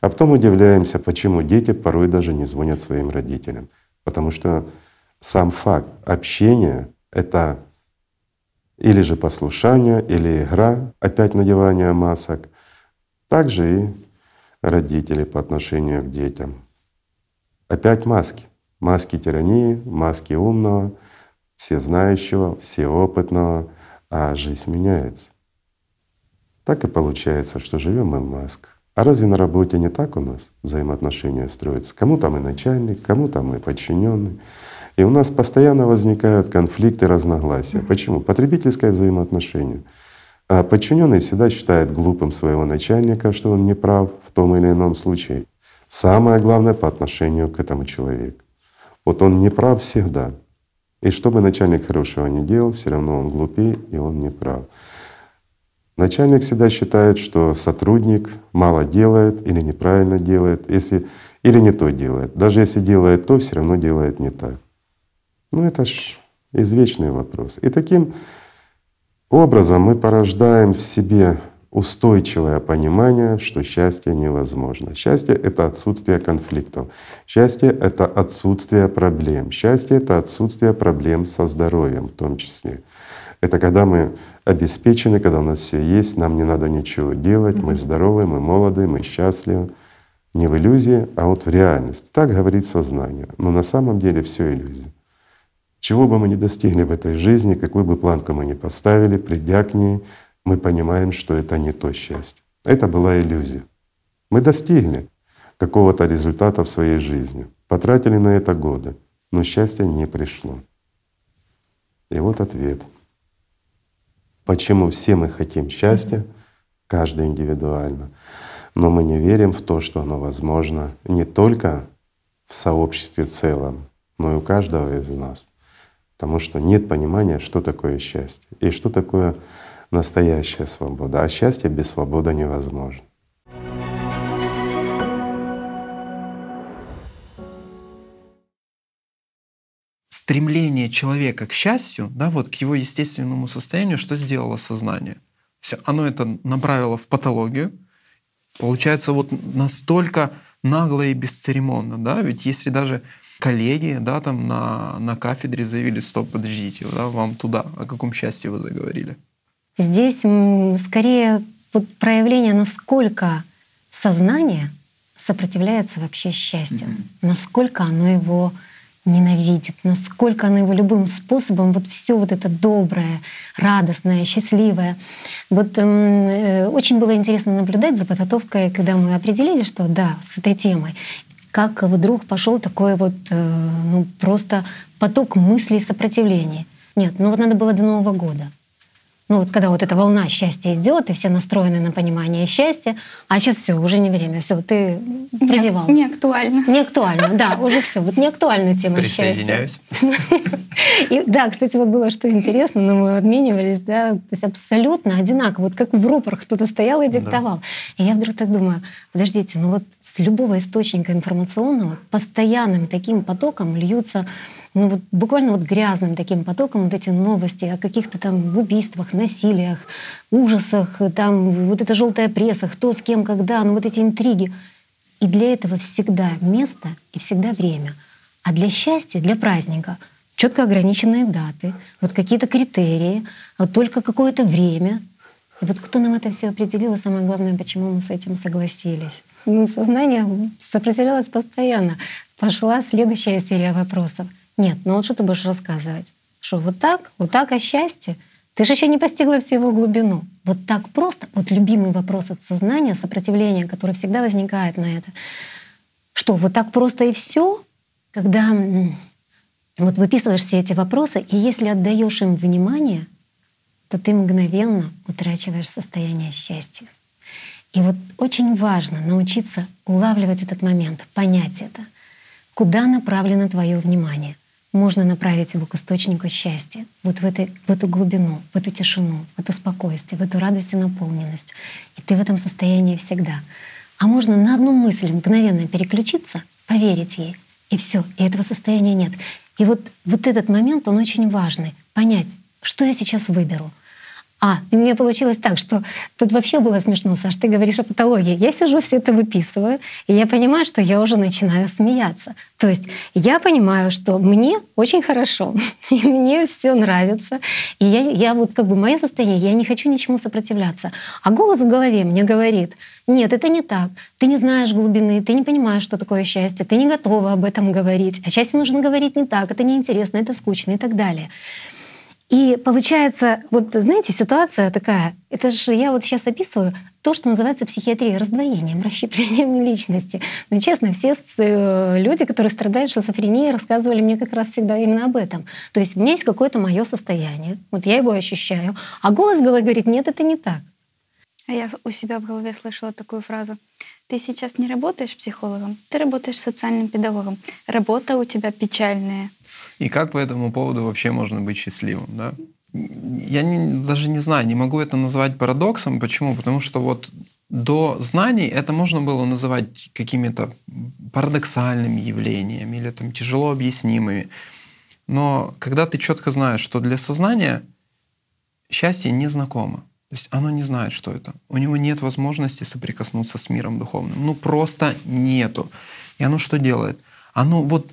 А потом удивляемся, почему дети порой даже не звонят своим родителям. Потому что сам факт общения — это или же послушание, или игра, опять надевание масок. Также и родители по отношению к детям. Опять маски. Маски тирании, маски умного, всезнающего, всеопытного, а жизнь меняется. Так и получается, что живем мы в масках. А разве на работе не так у нас взаимоотношения строятся? Кому там и начальник, кому там и подчиненный. И у нас постоянно возникают конфликты, разногласия. Почему? Потребительское взаимоотношение. А подчиненный всегда считает глупым своего начальника, что он не прав в том или ином случае. Самое главное по отношению к этому человеку. Вот он не прав всегда. И что бы начальник хорошего не делал, все равно он глупее и он не прав. Начальник всегда считает, что сотрудник мало делает или неправильно делает, если, или не то делает. Даже если делает то, все равно делает не так. Ну это ж извечный вопрос. И таким образом мы порождаем в себе устойчивое понимание, что счастье невозможно. Счастье — это отсутствие конфликтов. Счастье — это отсутствие проблем. Счастье — это отсутствие проблем со здоровьем в том числе. Это когда мы обеспечены, когда у нас все есть, нам не надо ничего делать, мы здоровы, мы молоды, мы счастливы. Не в иллюзии, а вот в реальности. Так говорит сознание. Но на самом деле все иллюзия. Чего бы мы ни достигли в этой жизни, какую бы планку мы ни поставили, придя к ней, мы понимаем, что это не то счастье. Это была иллюзия. Мы достигли какого-то результата в своей жизни, потратили на это годы, но счастье не пришло. И вот ответ — Почему все мы хотим счастья, каждый индивидуально, но мы не верим в то, что оно возможно не только в сообществе в целом, но и у каждого из нас. Потому что нет понимания, что такое счастье и что такое настоящая свобода. А счастье без свободы невозможно. Стремление человека к счастью, да, вот к его естественному состоянию, что сделало сознание? Все, оно это направило в патологию. Получается, вот настолько нагло и бесцеремонно, да, ведь если даже коллеги, да, там на, на кафедре заявили, стоп, подождите, да, вам туда, о каком счастье вы заговорили? Здесь скорее вот проявление, насколько сознание сопротивляется вообще счастью, mm-hmm. насколько оно его ненавидит, насколько она его любым способом, вот все вот это доброе, радостное, счастливое. Вот эм, э, очень было интересно наблюдать за подготовкой, когда мы определили, что да, с этой темой, как вдруг пошел такой вот, э, ну просто поток мыслей сопротивления. Нет, ну вот надо было до Нового года. Ну вот когда вот эта волна счастья идет, и все настроены на понимание счастья, а сейчас все, уже не время, все, ты прозевал. Не, не актуально. Не актуально, да, уже все, вот не актуальна тема счастья. И, да, кстати, вот было что интересно, но мы обменивались, да, то есть абсолютно одинаково, вот как в рупорах кто-то стоял и диктовал. Да. И я вдруг так думаю, подождите, ну вот с любого источника информационного постоянным таким потоком льются ну вот буквально вот грязным таким потоком вот эти новости о каких-то там убийствах, насилиях, ужасах, там вот эта желтая пресса, кто с кем, когда, ну вот эти интриги. И для этого всегда место и всегда время. А для счастья, для праздника четко ограниченные даты, вот какие-то критерии, вот только какое-то время. И вот кто нам это все определил, и самое главное, почему мы с этим согласились. Ну, сознание сопротивлялось постоянно. Пошла следующая серия вопросов — нет, ну вот что ты будешь рассказывать? Что вот так, вот так о счастье? Ты же еще не постигла всю его глубину. Вот так просто, вот любимый вопрос от сознания, сопротивление, которое всегда возникает на это. Что, вот так просто и все? Когда вот выписываешь все эти вопросы, и если отдаешь им внимание, то ты мгновенно утрачиваешь состояние счастья. И вот очень важно научиться улавливать этот момент, понять это. Куда направлено твое внимание? Можно направить его к источнику счастья, вот в, этой, в эту глубину, в эту тишину, в это спокойствие, в эту радость и наполненность. И ты в этом состоянии всегда. А можно на одну мысль мгновенно переключиться, поверить ей, и все, и этого состояния нет. И вот, вот этот момент, он очень важный. Понять, что я сейчас выберу — а, у меня получилось так, что тут вообще было смешно, Саш, ты говоришь о патологии. Я сижу, все это выписываю, и я понимаю, что я уже начинаю смеяться. То есть я понимаю, что мне очень хорошо, и мне все нравится, и я, я вот как бы мое состояние, я не хочу ничему сопротивляться. А голос в голове мне говорит, нет, это не так. Ты не знаешь глубины, ты не понимаешь, что такое счастье, ты не готова об этом говорить. О счастье нужно говорить не так, это неинтересно, это скучно и так далее. И получается, вот знаете, ситуация такая, это же я вот сейчас описываю то, что называется психиатрией, раздвоением, расщеплением личности. Но честно, все э, люди, которые страдают шизофренией, рассказывали мне как раз всегда именно об этом. То есть у меня есть какое-то мое состояние, вот я его ощущаю, а голос говорит, нет, это не так. А я у себя в голове слышала такую фразу. Ты сейчас не работаешь психологом, ты работаешь социальным педагогом. Работа у тебя печальная. И как по этому поводу вообще можно быть счастливым, да? Я не, даже не знаю, не могу это назвать парадоксом. Почему? Потому что вот до знаний это можно было называть какими-то парадоксальными явлениями или там тяжело объяснимыми. Но когда ты четко знаешь, что для сознания счастье незнакомо, то есть оно не знает, что это. У него нет возможности соприкоснуться с миром духовным. Ну просто нету. И оно что делает? Оно вот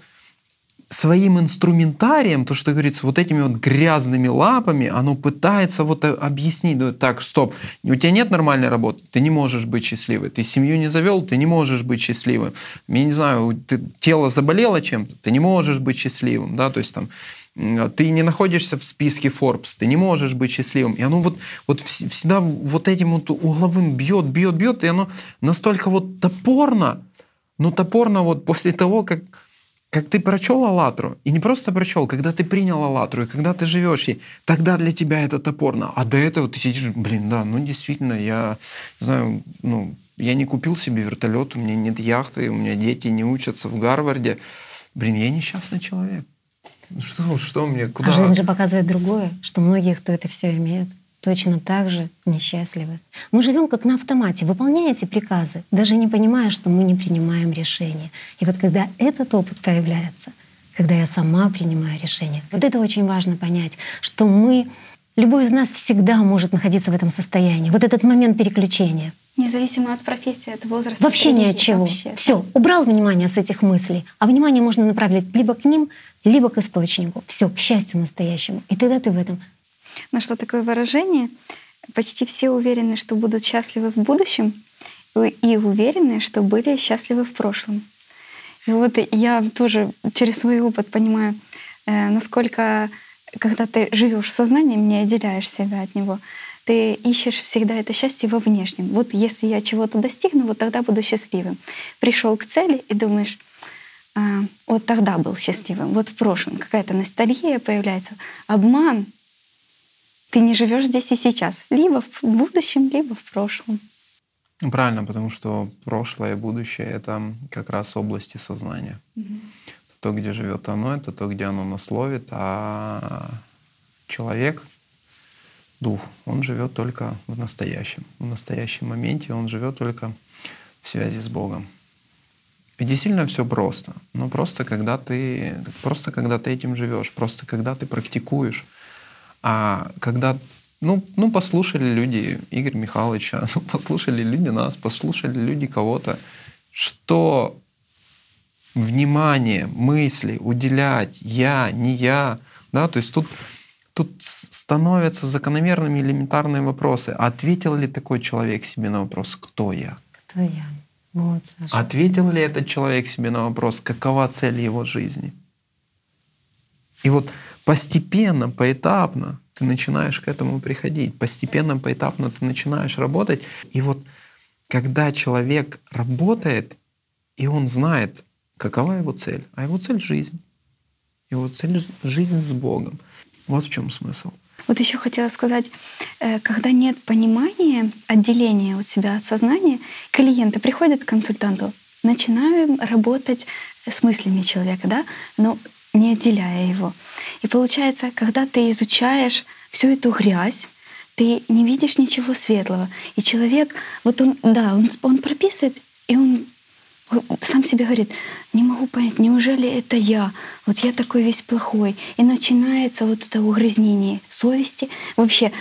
своим инструментарием, то, что говорится, вот этими вот грязными лапами, оно пытается вот объяснить, ну, так, стоп, у тебя нет нормальной работы, ты не можешь быть счастливой, ты семью не завел, ты не можешь быть счастливым, я не знаю, ты, тело заболело чем-то, ты не можешь быть счастливым, да, то есть там ты не находишься в списке Forbes, ты не можешь быть счастливым. И оно вот, вот всегда вот этим вот угловым бьет, бьет, бьет, и оно настолько вот топорно, но топорно вот после того, как как ты прочел «АЛЛАТРУ», и не просто прочел, когда ты принял «АЛЛАТРУ», и когда ты живешь ей, тогда для тебя это топорно. А до этого ты сидишь, блин, да, ну действительно, я, не знаю, ну, я не купил себе вертолет, у меня нет яхты, у меня дети не учатся в Гарварде. Блин, я несчастный человек. Что, что мне, куда? А жизнь же показывает другое, что многие, кто это все имеют, точно так же несчастливы. Мы живем как на автомате, выполняя эти приказы, даже не понимая, что мы не принимаем решения. И вот когда этот опыт появляется, когда я сама принимаю решение, вот это очень важно понять, что мы, любой из нас всегда может находиться в этом состоянии. Вот этот момент переключения. Независимо от профессии, от возраста. Вообще ни от чего. Все, убрал внимание с этих мыслей, а внимание можно направить либо к ним, либо к источнику. Все, к счастью настоящему. И тогда ты в этом нашла такое выражение. Почти все уверены, что будут счастливы в будущем, и уверены, что были счастливы в прошлом. И вот я тоже через свой опыт понимаю, э, насколько, когда ты живешь сознанием, не отделяешь себя от него, ты ищешь всегда это счастье во внешнем. Вот если я чего-то достигну, вот тогда буду счастливым. Пришел к цели и думаешь, а, вот тогда был счастливым, вот в прошлом какая-то ностальгия появляется, обман, ты не живешь здесь и сейчас, либо в будущем, либо в прошлом. Правильно, потому что прошлое и будущее — это как раз области сознания. Угу. То, где живет оно, это то, где оно нас ловит, а человек, дух, он живет только в настоящем. В настоящем моменте он живет только в связи с Богом. И действительно все просто. Но просто когда ты, просто когда ты этим живешь, просто когда ты практикуешь. А когда ну, ну, послушали люди Игоря Михайловича, ну, послушали люди нас, послушали люди кого-то, что внимание, мысли уделять я, не я, да, то есть тут, тут становятся закономерными элементарные вопросы. Ответил ли такой человек себе на вопрос, кто я? Кто я? Вот, Саша. Ответил ли этот человек себе на вопрос, какова цель его жизни? И вот постепенно, поэтапно ты начинаешь к этому приходить, постепенно, поэтапно ты начинаешь работать. И вот когда человек работает, и он знает, какова его цель, а его цель — жизнь. Его цель — жизнь с Богом. Вот в чем смысл. Вот еще хотела сказать, э, когда нет понимания, отделения от себя от сознания, клиенты приходят к консультанту, начинаем работать с мыслями человека, да, но не отделяя его. И получается, когда ты изучаешь всю эту грязь, ты не видишь ничего светлого. И человек, вот он, да, он, он прописывает, и он сам себе говорит, не могу понять, неужели это я? Вот я такой весь плохой. И начинается вот это угрызнение совести. Вообще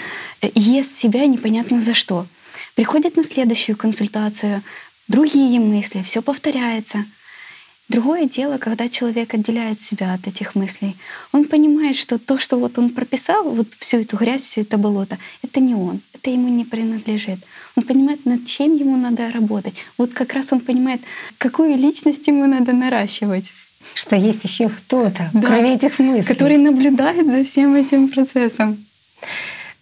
э, ест себя непонятно за что. Приходит на следующую консультацию, другие мысли, все повторяется — Другое дело, когда человек отделяет себя от этих мыслей. Он понимает, что то, что вот он прописал, вот всю эту грязь, все это болото, это не он, это ему не принадлежит. Он понимает, над чем ему надо работать. Вот как раз он понимает, какую личность ему надо наращивать. Что есть еще кто-то, да, кроме этих мыслей. Который наблюдает за всем этим процессом.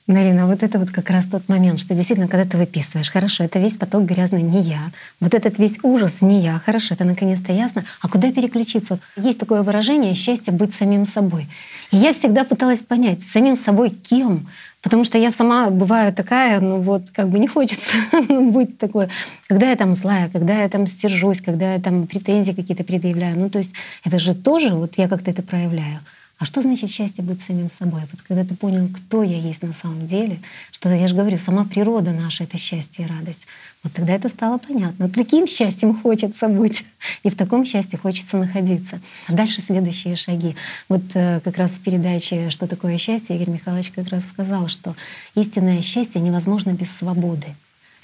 Марина, вот это вот как раз тот момент, что действительно, когда ты выписываешь, хорошо, это весь поток грязный не я, вот этот весь ужас не я, хорошо, это наконец-то ясно, а куда переключиться? Есть такое выражение «счастье быть самим собой». И я всегда пыталась понять, самим собой кем? Потому что я сама бываю такая, ну вот как бы не хочется быть такой, когда я там злая, когда я там стержусь, когда я там претензии какие-то предъявляю. Ну то есть это же тоже вот я как-то это проявляю. А что значит счастье быть самим собой? Вот когда ты понял, кто я есть на самом деле, что я же говорю, сама природа наша — это счастье и радость, вот тогда это стало понятно. Таким счастьем хочется быть, и в таком счастье хочется находиться. А дальше следующие шаги. Вот э, как раз в передаче «Что такое счастье» Игорь Михайлович как раз сказал, что истинное счастье невозможно без свободы.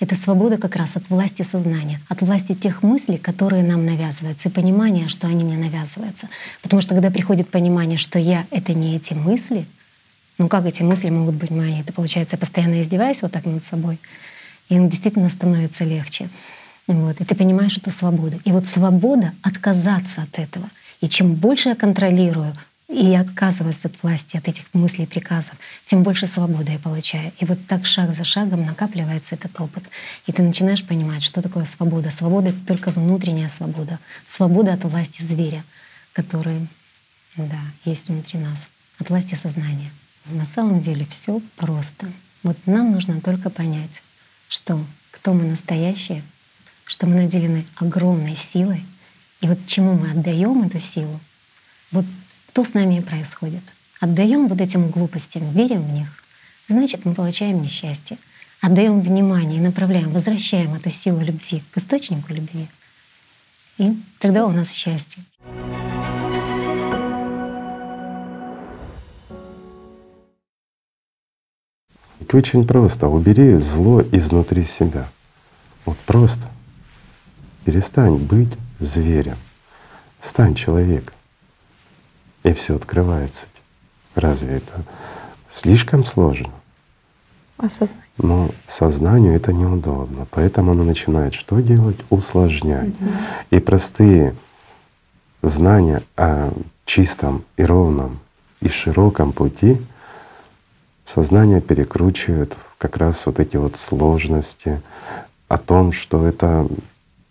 Это свобода как раз от власти сознания, от власти тех мыслей, которые нам навязываются, и понимания, что они мне навязываются. Потому что когда приходит понимание, что я — это не эти мысли, ну как эти мысли могут быть мои? Это получается, я постоянно издеваюсь вот так над собой, и действительно становится легче. Вот. И ты понимаешь эту свободу. И вот свобода — отказаться от этого. И чем больше я контролирую и отказываюсь от власти, от этих мыслей приказов, тем больше свободы я получаю. И вот так шаг за шагом накапливается этот опыт. И ты начинаешь понимать, что такое свобода. Свобода — это только внутренняя свобода. Свобода от власти зверя, который да, есть внутри нас, от власти сознания. На самом деле все просто. Вот нам нужно только понять, что кто мы настоящие, что мы наделены огромной силой, и вот чему мы отдаем эту силу, вот что с нами происходит. Отдаем вот этим глупостям, верим в них, значит, мы получаем несчастье. Отдаем внимание и направляем, возвращаем эту силу любви к источнику любви. И тогда у нас счастье. Очень просто. Убери зло изнутри себя. Вот просто. Перестань быть зверем. Стань человеком и все открывается. Разве это слишком сложно? Осознать. Но сознанию это неудобно, поэтому оно начинает что делать? Усложнять. Угу. И простые знания о чистом и ровном и широком пути сознание перекручивает как раз вот эти вот сложности о том, что это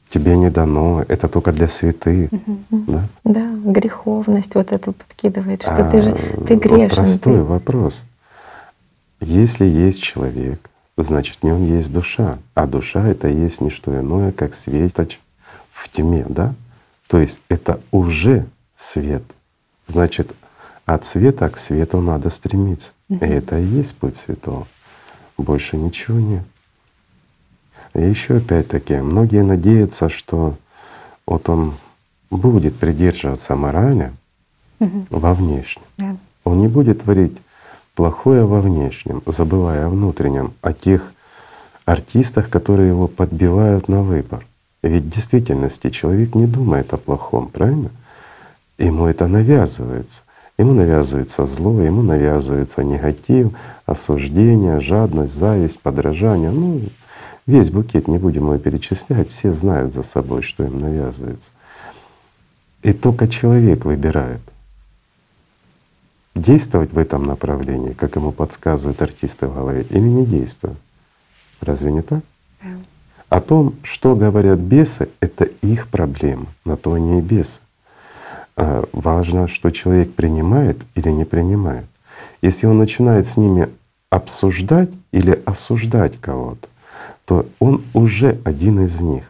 тебе не дано, это только для святых. Угу. Да? да, греховность вот эту подкидывает, что а, ты же ты грешен. простой ты... вопрос. Если есть человек, значит в нем есть душа, а душа это есть не что иное, как светоч в тьме, да? То есть это уже свет. Значит, от света к свету надо стремиться. И это и есть путь святого. Больше ничего нет. И еще опять-таки, многие надеются, что вот он будет придерживаться морали угу. во внешнем. Да. Он не будет творить плохое во внешнем, забывая о внутреннем, о тех артистах, которые его подбивают на выбор. Ведь в действительности человек не думает о плохом, правильно? Ему это навязывается. Ему навязывается зло, ему навязывается негатив, осуждение, жадность, зависть, подражание. Ну, весь букет, не будем его перечислять, все знают за собой, что им навязывается. И только человек выбирает действовать в этом направлении, как ему подсказывают артисты в голове, или не действовать. Разве не так? Да. О том, что говорят бесы, это их проблема, на то они и бесы. А важно, что человек принимает или не принимает. Если он начинает с ними обсуждать или осуждать кого-то, то он уже один из них.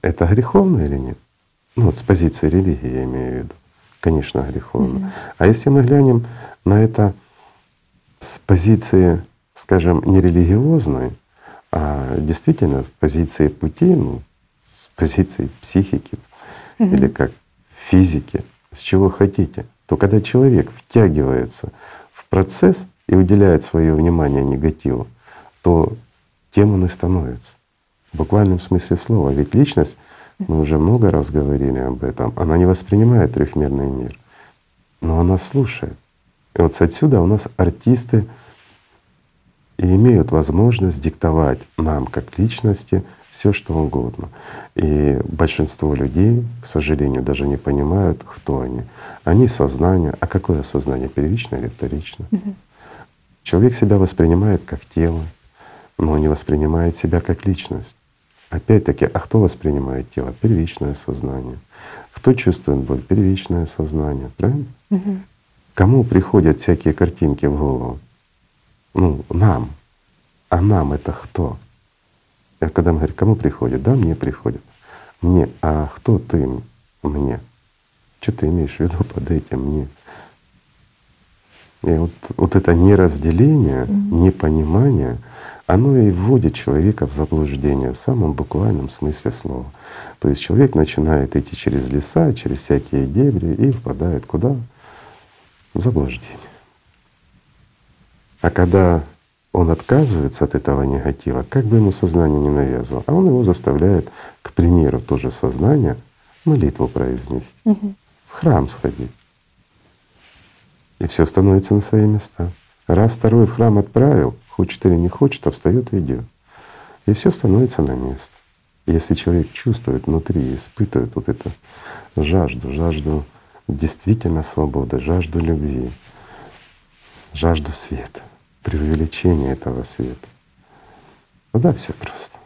Это греховно или нет? Ну вот с позиции религии я имею в виду. Конечно, греховно. Mm-hmm. А если мы глянем на это с позиции, скажем, не религиозной, а действительно с позиции пути, ну, с позиции психики mm-hmm. или как физики, с чего хотите, то когда человек втягивается в процесс и уделяет свое внимание негативу, то тем он и становится. В буквальном смысле слова. Ведь личность мы уже много раз говорили об этом. Она не воспринимает трехмерный мир, но она слушает. И вот отсюда у нас артисты и имеют возможность диктовать нам, как личности, все что угодно. И большинство людей, к сожалению, даже не понимают, кто они. Они сознание. А какое сознание? Первичное или вторичное? Угу. Человек себя воспринимает как тело, но не воспринимает себя как личность. Опять-таки, а кто воспринимает тело? Первичное сознание. Кто чувствует боль? Первичное сознание, правильно? Угу. Кому приходят всякие картинки в голову? Ну, нам. А нам это кто? И когда мы говорим, кому приходит? Да, мне приходит. Мне. А кто ты мне? Что ты имеешь в виду под этим мне? И вот, вот это неразделение, mm непонимание, оно и вводит человека в заблуждение в самом буквальном смысле слова. То есть человек начинает идти через леса, через всякие дебри и впадает куда? В заблуждение. А когда он отказывается от этого негатива, как бы ему сознание не навязывало, а он его заставляет, к примеру, тоже сознание молитву произнести, угу. в храм сходить. И все становится на свои места. Раз второй в храм отправил, хочет или не хочет, а встает и идет. И все становится на место. Если человек чувствует внутри, испытывает вот эту жажду, жажду действительно свободы, жажду любви, жажду света, преувеличения этого света, тогда все просто.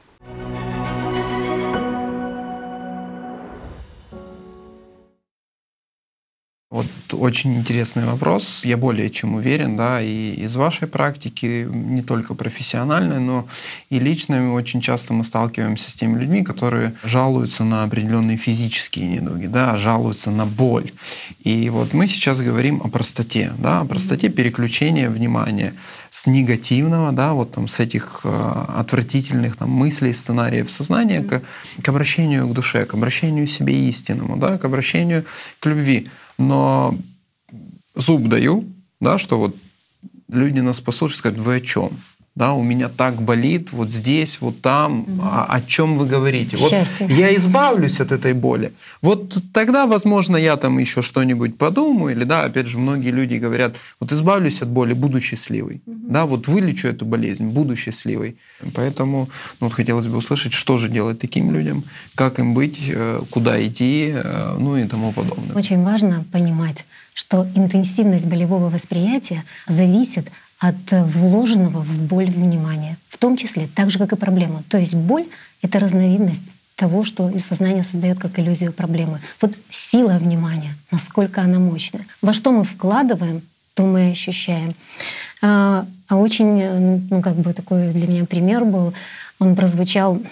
Вот очень интересный вопрос. Я более чем уверен, да, и из вашей практики, не только профессиональной, но и личной, очень часто мы сталкиваемся с теми людьми, которые жалуются на определенные физические недуги, да, жалуются на боль. И вот мы сейчас говорим о простоте, да, о простоте переключения внимания с негативного, да, вот там с этих э, отвратительных там, мыслей, сценариев сознания к, к обращению к душе, к обращению к себе истинному, да, к обращению к любви. Но зуб даю, да, что вот люди нас послушают, скажут, вы о чем? Да, у меня так болит вот здесь, вот там, угу. о, о чем вы говорите. Вот я избавлюсь от этой боли. Вот тогда, возможно, я там еще что-нибудь подумаю, или да, опять же, многие люди говорят, вот избавлюсь от боли, буду счастливый, угу. да, вот вылечу эту болезнь, буду счастливый. Поэтому ну, вот хотелось бы услышать, что же делать таким людям, как им быть, э, куда идти, э, ну и тому подобное. Очень важно понимать, что интенсивность болевого восприятия зависит от вложенного в боль внимания, в том числе так же, как и проблема. То есть боль — это разновидность того, что из сознания создает как иллюзию проблемы. Вот сила внимания, насколько она мощная. Во что мы вкладываем, то мы ощущаем. А, а очень, ну как бы такой для меня пример был, он прозвучал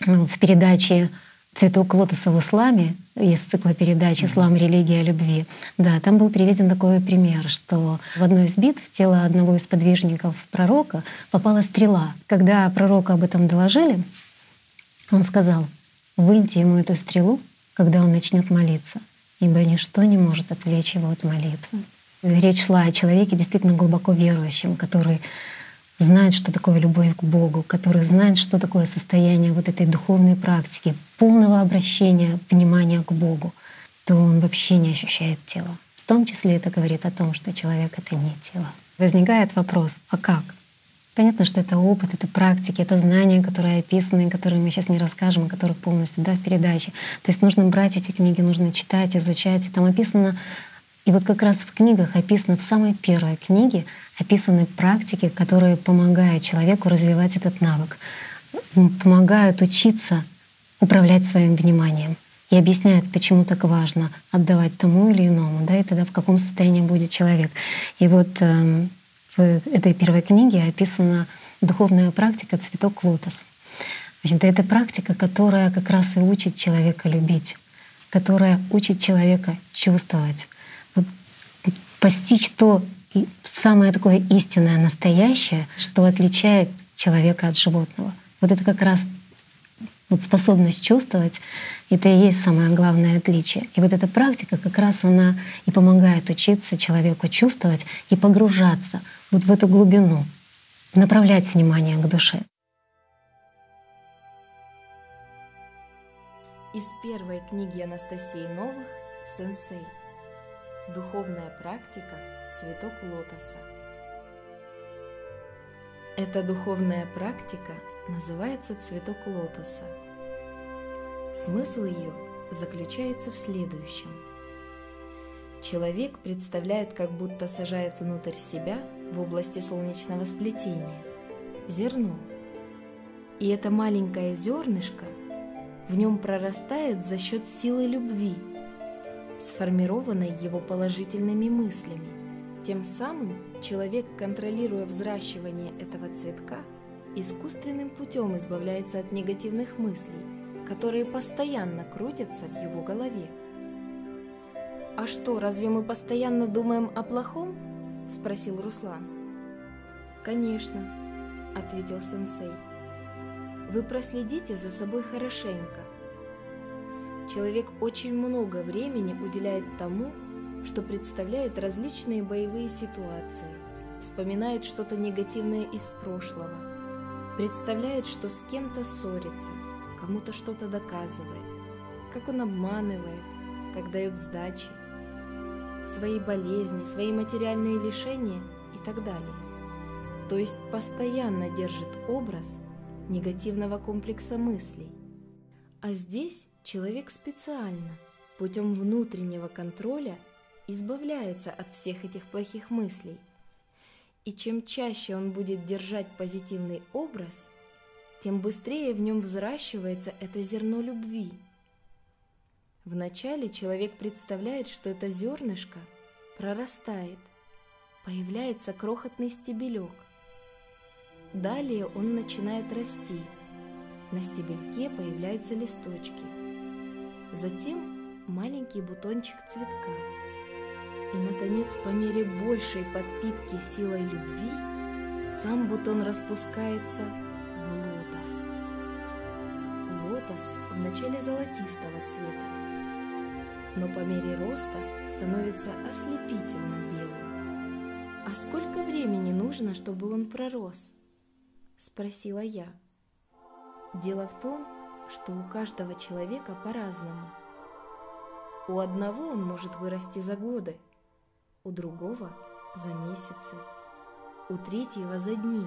в передаче «Цветок лотоса в исламе» из цикла передач «Ислам. Религия любви». Да, там был приведен такой пример, что в одной из битв в тело одного из подвижников пророка попала стрела. Когда пророка об этом доложили, он сказал, «Выньте ему эту стрелу, когда он начнет молиться, ибо ничто не может отвлечь его от молитвы». Речь шла о человеке действительно глубоко верующем, который знает, что такое любовь к Богу, который знает, что такое состояние вот этой духовной практики, полного обращения внимания к Богу, то он вообще не ощущает тело. В том числе это говорит о том, что человек — это не тело. Возникает вопрос, а как? Понятно, что это опыт, это практики, это знания, которые описаны, которые мы сейчас не расскажем, о которых полностью да, в передаче. То есть нужно брать эти книги, нужно читать, изучать. И там описано и вот как раз в книгах описано, в самой первой книге описаны практики, которые помогают человеку развивать этот навык, помогают учиться управлять своим вниманием и объясняют, почему так важно отдавать тому или иному, да, и тогда в каком состоянии будет человек. И вот э, в этой первой книге описана духовная практика «Цветок лотос». В общем-то, это практика, которая как раз и учит человека любить, которая учит человека чувствовать, постичь то самое такое истинное, настоящее, что отличает человека от животного. Вот это как раз вот способность чувствовать, это и есть самое главное отличие. И вот эта практика как раз она и помогает учиться человеку чувствовать и погружаться вот в эту глубину, направлять внимание к душе. Из первой книги Анастасии Новых «Сенсей» Духовная практика «Цветок лотоса». Эта духовная практика называется «Цветок лотоса». Смысл ее заключается в следующем. Человек представляет, как будто сажает внутрь себя в области солнечного сплетения зерно. И это маленькое зернышко в нем прорастает за счет силы любви – сформированной его положительными мыслями. Тем самым человек, контролируя взращивание этого цветка, искусственным путем избавляется от негативных мыслей, которые постоянно крутятся в его голове. «А что, разве мы постоянно думаем о плохом?» – спросил Руслан. «Конечно», – ответил сенсей. «Вы проследите за собой хорошенько, Человек очень много времени уделяет тому, что представляет различные боевые ситуации, вспоминает что-то негативное из прошлого, представляет, что с кем-то ссорится, кому-то что-то доказывает, как он обманывает, как дает сдачи, свои болезни, свои материальные лишения и так далее. То есть постоянно держит образ негативного комплекса мыслей. А здесь Человек специально, путем внутреннего контроля, избавляется от всех этих плохих мыслей. И чем чаще он будет держать позитивный образ, тем быстрее в нем взращивается это зерно любви. Вначале человек представляет, что это зернышко прорастает, появляется крохотный стебелек. Далее он начинает расти. На стебельке появляются листочки – затем маленький бутончик цветка. И, наконец, по мере большей подпитки силой любви, сам бутон распускается в лотос. Лотос вначале золотистого цвета, но по мере роста становится ослепительно белым. «А сколько времени нужно, чтобы он пророс?» – спросила я. Дело в том, что у каждого человека по-разному. У одного он может вырасти за годы, у другого – за месяцы, у третьего – за дни,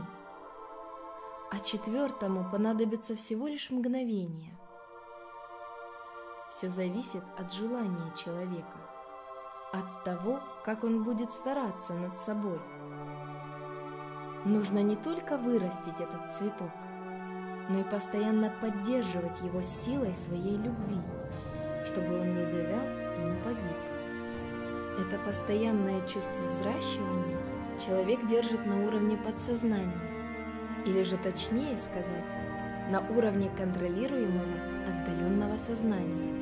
а четвертому понадобится всего лишь мгновение. Все зависит от желания человека, от того, как он будет стараться над собой. Нужно не только вырастить этот цветок, но и постоянно поддерживать его силой своей любви, чтобы он не завял и не погиб. Это постоянное чувство взращивания человек держит на уровне подсознания, или же точнее сказать, на уровне контролируемого отдаленного сознания.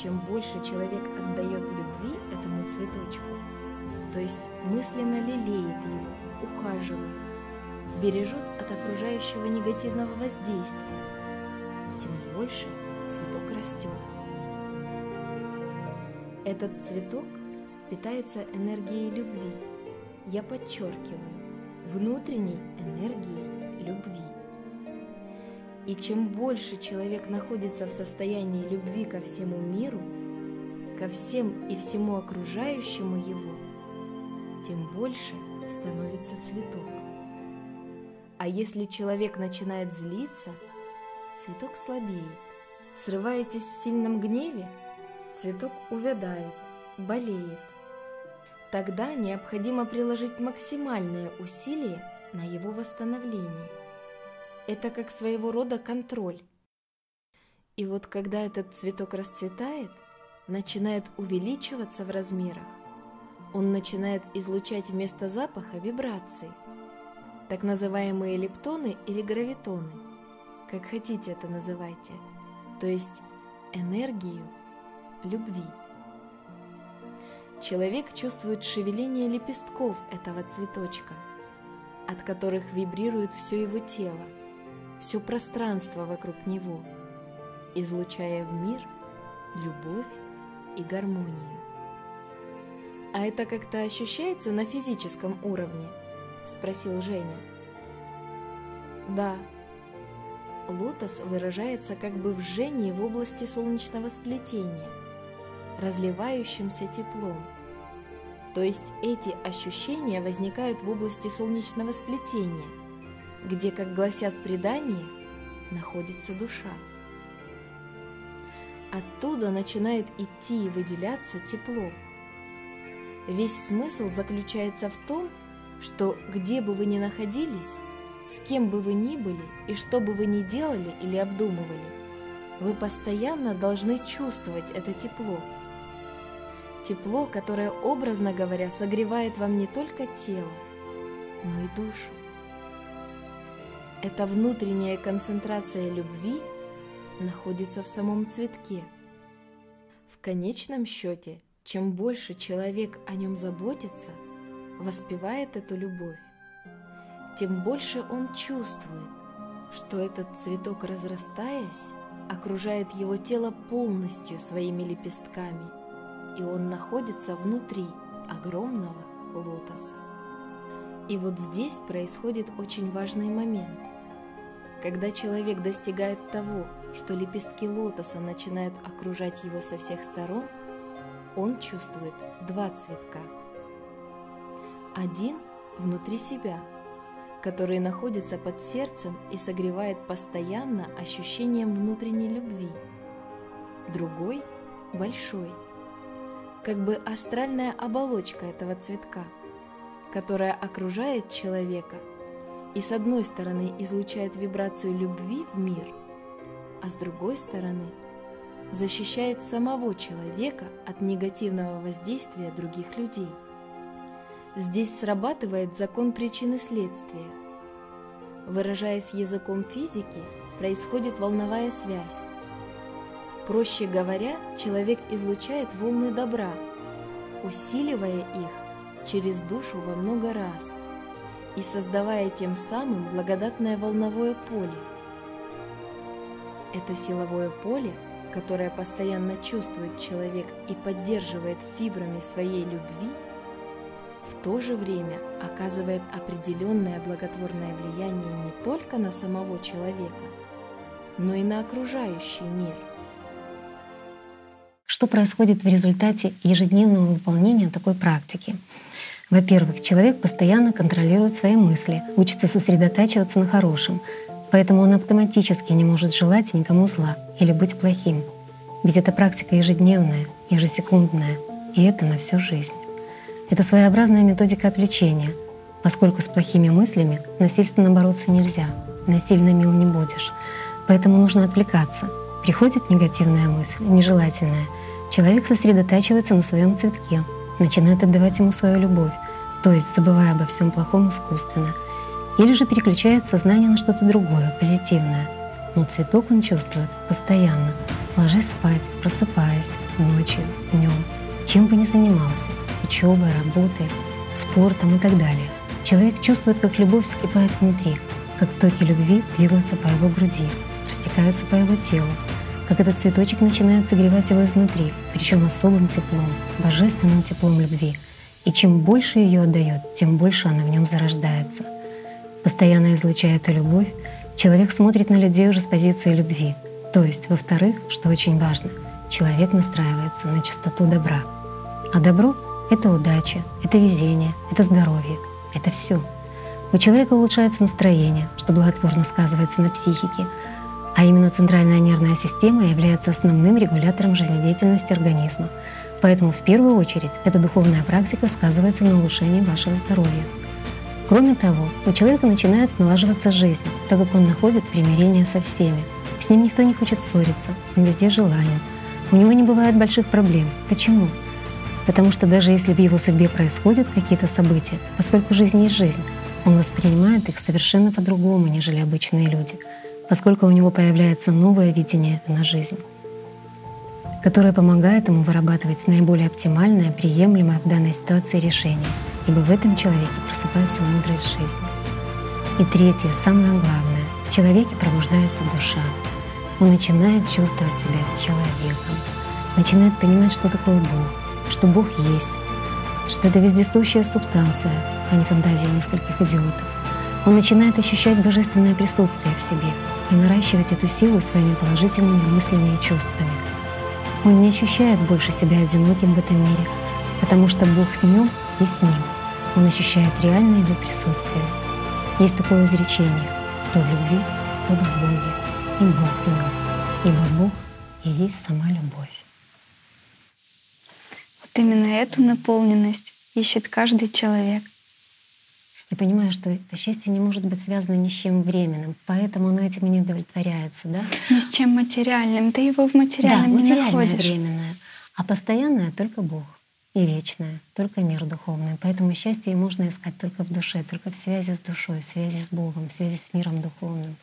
Чем больше человек отдает любви этому цветочку, то есть мысленно лелеет его, ухаживает, бережет от окружающего негативного воздействия, тем больше цветок растет. Этот цветок питается энергией любви. Я подчеркиваю, внутренней энергией любви. И чем больше человек находится в состоянии любви ко всему миру, ко всем и всему окружающему его, тем больше становится цветок. А если человек начинает злиться, цветок слабеет. Срываетесь в сильном гневе, цветок увядает, болеет. Тогда необходимо приложить максимальные усилия на его восстановление. Это как своего рода контроль. И вот когда этот цветок расцветает, начинает увеличиваться в размерах, он начинает излучать вместо запаха вибрации, так называемые лептоны или гравитоны, как хотите это называйте, то есть энергию любви. Человек чувствует шевеление лепестков этого цветочка, от которых вибрирует все его тело, все пространство вокруг него, излучая в мир любовь и гармонию. «А это как-то ощущается на физическом уровне?» – спросил Женя. «Да». Лотос выражается как бы в жжении в области солнечного сплетения, разливающимся теплом. То есть эти ощущения возникают в области солнечного сплетения, где, как гласят предания, находится душа. Оттуда начинает идти и выделяться тепло – Весь смысл заключается в том, что где бы вы ни находились, с кем бы вы ни были и что бы вы ни делали или обдумывали, вы постоянно должны чувствовать это тепло. Тепло, которое, образно говоря, согревает вам не только тело, но и душу. Эта внутренняя концентрация любви находится в самом цветке. В конечном счете – чем больше человек о нем заботится, воспевает эту любовь, тем больше он чувствует, что этот цветок, разрастаясь, окружает его тело полностью своими лепестками, и он находится внутри огромного лотоса. И вот здесь происходит очень важный момент. Когда человек достигает того, что лепестки лотоса начинают окружать его со всех сторон – он чувствует два цветка. Один внутри себя, который находится под сердцем и согревает постоянно ощущением внутренней любви. Другой – большой, как бы астральная оболочка этого цветка, которая окружает человека и с одной стороны излучает вибрацию любви в мир, а с другой стороны – защищает самого человека от негативного воздействия других людей. Здесь срабатывает закон причины следствия. Выражаясь языком физики, происходит волновая связь. Проще говоря, человек излучает волны добра, усиливая их через душу во много раз и создавая тем самым благодатное волновое поле. Это силовое поле – которое постоянно чувствует человек и поддерживает фибрами своей любви, в то же время оказывает определенное благотворное влияние не только на самого человека, но и на окружающий мир. Что происходит в результате ежедневного выполнения такой практики? Во-первых, человек постоянно контролирует свои мысли, учится сосредотачиваться на хорошем, Поэтому он автоматически не может желать никому зла или быть плохим. Ведь это практика ежедневная, ежесекундная, и это на всю жизнь. Это своеобразная методика отвлечения, поскольку с плохими мыслями насильственно бороться нельзя, насильно мил не будешь. Поэтому нужно отвлекаться. Приходит негативная мысль, нежелательная. Человек сосредотачивается на своем цветке, начинает отдавать ему свою любовь, то есть забывая обо всем плохом искусственно, или же переключает сознание на что-то другое, позитивное. Но цветок он чувствует постоянно, ложась спать, просыпаясь, ночью, днем, чем бы ни занимался, учебой, работой, спортом и так далее. Человек чувствует, как любовь вскипает внутри, как токи любви двигаются по его груди, растекаются по его телу, как этот цветочек начинает согревать его изнутри, причем особым теплом, божественным теплом любви. И чем больше ее отдает, тем больше она в нем зарождается. Постоянно излучая эту любовь, человек смотрит на людей уже с позиции любви. То есть, во-вторых, что очень важно, человек настраивается на чистоту добра. А добро — это удача, это везение, это здоровье, это все. У человека улучшается настроение, что благотворно сказывается на психике, а именно центральная нервная система является основным регулятором жизнедеятельности организма. Поэтому в первую очередь эта духовная практика сказывается на улучшении вашего здоровья. Кроме того, у человека начинает налаживаться жизнь, так как он находит примирение со всеми. С ним никто не хочет ссориться, он везде желанен. У него не бывает больших проблем. Почему? Потому что даже если в его судьбе происходят какие-то события, поскольку жизнь есть жизнь, он воспринимает их совершенно по-другому, нежели обычные люди — поскольку у него появляется новое видение на жизнь, которое помогает ему вырабатывать наиболее оптимальное, приемлемое в данной ситуации решение, ибо в этом человеке просыпается мудрость жизни. И третье, самое главное, в человеке пробуждается душа. Он начинает чувствовать себя человеком, начинает понимать, что такое Бог, что Бог есть, что это вездесущая субстанция, а не фантазия нескольких идиотов. Он начинает ощущать божественное присутствие в себе, и наращивать эту силу своими положительными мыслями и чувствами. Он не ощущает больше себя одиноким в этом мире, потому что Бог в нем и с ним. Он ощущает реальное его присутствие. Есть такое изречение «Кто в любви, тот в Боге, и Бог в нем, ибо Бог и есть сама любовь». Именно эту наполненность ищет каждый человек — и понимаю, что это счастье не может быть связано ни с чем временным, поэтому оно этим и не удовлетворяется, да? Ни с чем материальным, ты его в материальном да, не находишь. временное, а постоянное только Бог и вечное, только мир духовный. Поэтому счастье можно искать только в душе, только в связи с душой, в связи с Богом, в связи с миром духовным.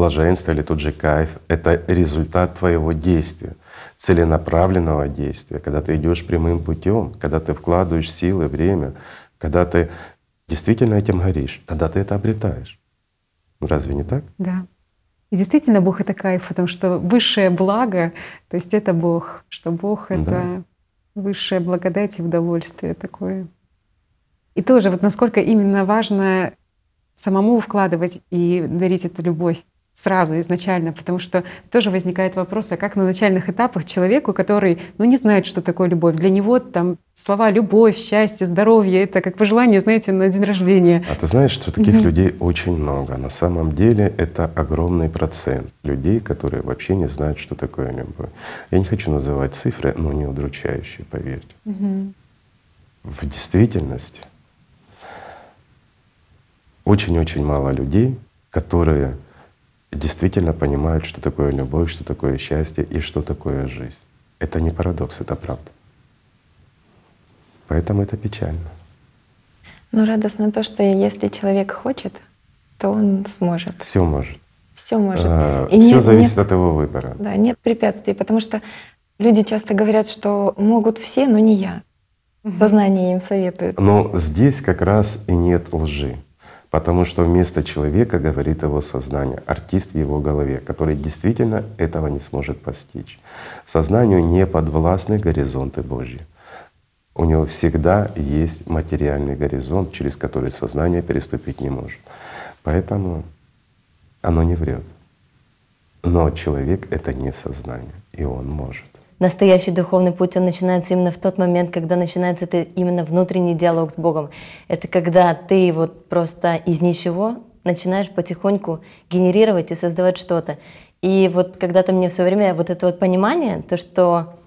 Блаженство или тот же кайф — это результат твоего действия, целенаправленного действия, когда ты идешь прямым путем, когда ты вкладываешь силы, время, когда ты действительно этим горишь, тогда ты это обретаешь. Ну, разве не так? Да. И действительно Бог — это кайф, потому что высшее благо, то есть это Бог, что Бог — это да. высшая благодать и удовольствие такое. И тоже вот насколько именно важно самому вкладывать и дарить эту любовь сразу, изначально, потому что тоже возникает вопрос, а как на начальных этапах человеку, который ну, не знает, что такое любовь, для него там слова «любовь», «счастье», «здоровье» — это как пожелание, знаете, на день рождения. А ты знаешь, что таких mm-hmm. людей очень много. На самом деле это огромный процент людей, которые вообще не знают, что такое любовь. Я не хочу называть цифры, но не удручающие, поверьте. Mm-hmm. В действительности очень-очень мало людей, которые действительно понимают, что такое любовь, что такое счастье и что такое жизнь. Это не парадокс, это правда. Поэтому это печально. Но радостно то, что если человек хочет, то он сможет. Все может. Все может. А, и все нет, зависит нет, от его выбора. Да, нет препятствий, потому что люди часто говорят, что могут все, но не я. Сознание им советует. Но здесь как раз и нет лжи. Потому что вместо человека говорит его сознание, артист в его голове, который действительно этого не сможет постичь. Сознанию не подвластны горизонты Божьи. У него всегда есть материальный горизонт, через который сознание переступить не может. Поэтому оно не врет. Но человек — это не сознание, и он может настоящий духовный путь, он начинается именно в тот момент, когда начинается это именно внутренний диалог с Богом. Это когда ты вот просто из ничего начинаешь потихоньку генерировать и создавать что-то. И вот когда-то мне все время вот это вот понимание, то, что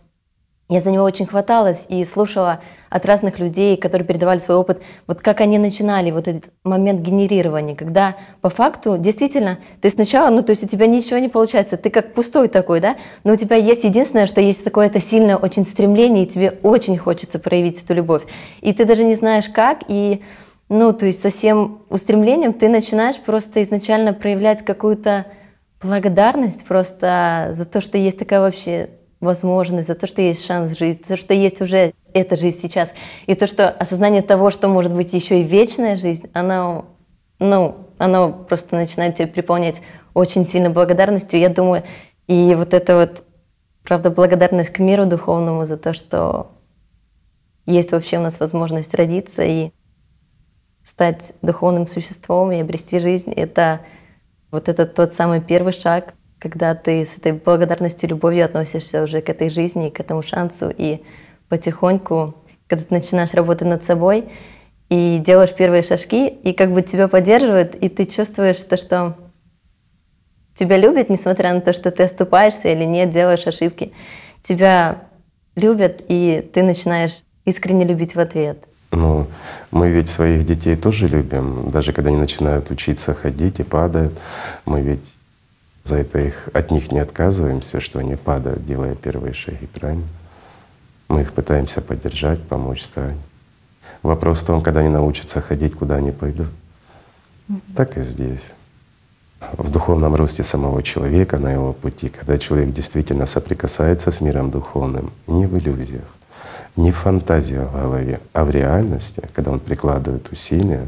я за него очень хваталась и слушала от разных людей, которые передавали свой опыт, вот как они начинали вот этот момент генерирования, когда по факту действительно ты сначала, ну то есть у тебя ничего не получается, ты как пустой такой, да, но у тебя есть единственное, что есть такое это сильное очень стремление, и тебе очень хочется проявить эту любовь, и ты даже не знаешь как, и ну то есть со всем устремлением ты начинаешь просто изначально проявлять какую-то благодарность просто за то, что есть такая вообще возможность, за то, что есть шанс жить, за то, что есть уже эта жизнь сейчас. И то, что осознание того, что может быть еще и вечная жизнь, оно, ну, оно просто начинает тебя приполнять очень сильно благодарностью. Я думаю, и вот это вот, правда, благодарность к миру духовному за то, что есть вообще у нас возможность родиться и стать духовным существом и обрести жизнь, это вот это тот самый первый шаг когда ты с этой благодарностью, любовью относишься уже к этой жизни, к этому шансу, и потихоньку, когда ты начинаешь работать над собой и делаешь первые шажки, и как бы тебя поддерживают, и ты чувствуешь то, что тебя любят, несмотря на то, что ты оступаешься или нет, делаешь ошибки. Тебя любят, и ты начинаешь искренне любить в ответ. Ну, мы ведь своих детей тоже любим, даже когда они начинают учиться ходить и падают, мы ведь за это их, от них не отказываемся, что они падают, делая первые шаги, правильно? Мы их пытаемся поддержать, помочь встать. Вопрос в том, когда они научатся ходить, куда они пойдут. Mm-hmm. Так и здесь. В духовном росте самого человека на его пути, когда человек действительно соприкасается с миром духовным, не в иллюзиях, не в фантазиях в голове, а в реальности, когда он прикладывает усилия,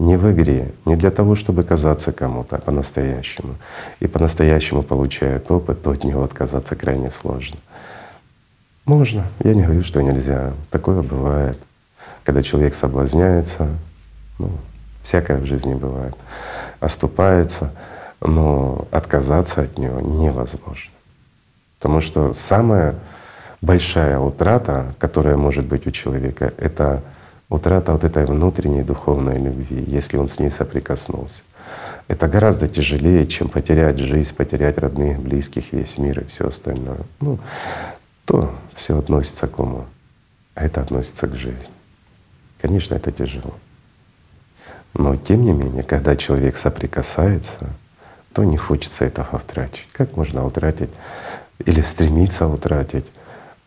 не в игре, не для того, чтобы казаться кому-то, по-настоящему. И по-настоящему получает опыт, то от него отказаться крайне сложно. Можно, я не говорю, что нельзя. Такое бывает. Когда человек соблазняется, ну, всякое в жизни бывает, оступается, но отказаться от него невозможно. Потому что самая большая утрата, которая может быть у человека, это утрата вот этой внутренней духовной любви, если он с ней соприкоснулся. Это гораздо тяжелее, чем потерять жизнь, потерять родных, близких, весь мир и все остальное. Ну, то все относится к уму, а это относится к жизни. Конечно, это тяжело. Но тем не менее, когда человек соприкасается, то не хочется этого утратить. Как можно утратить или стремиться утратить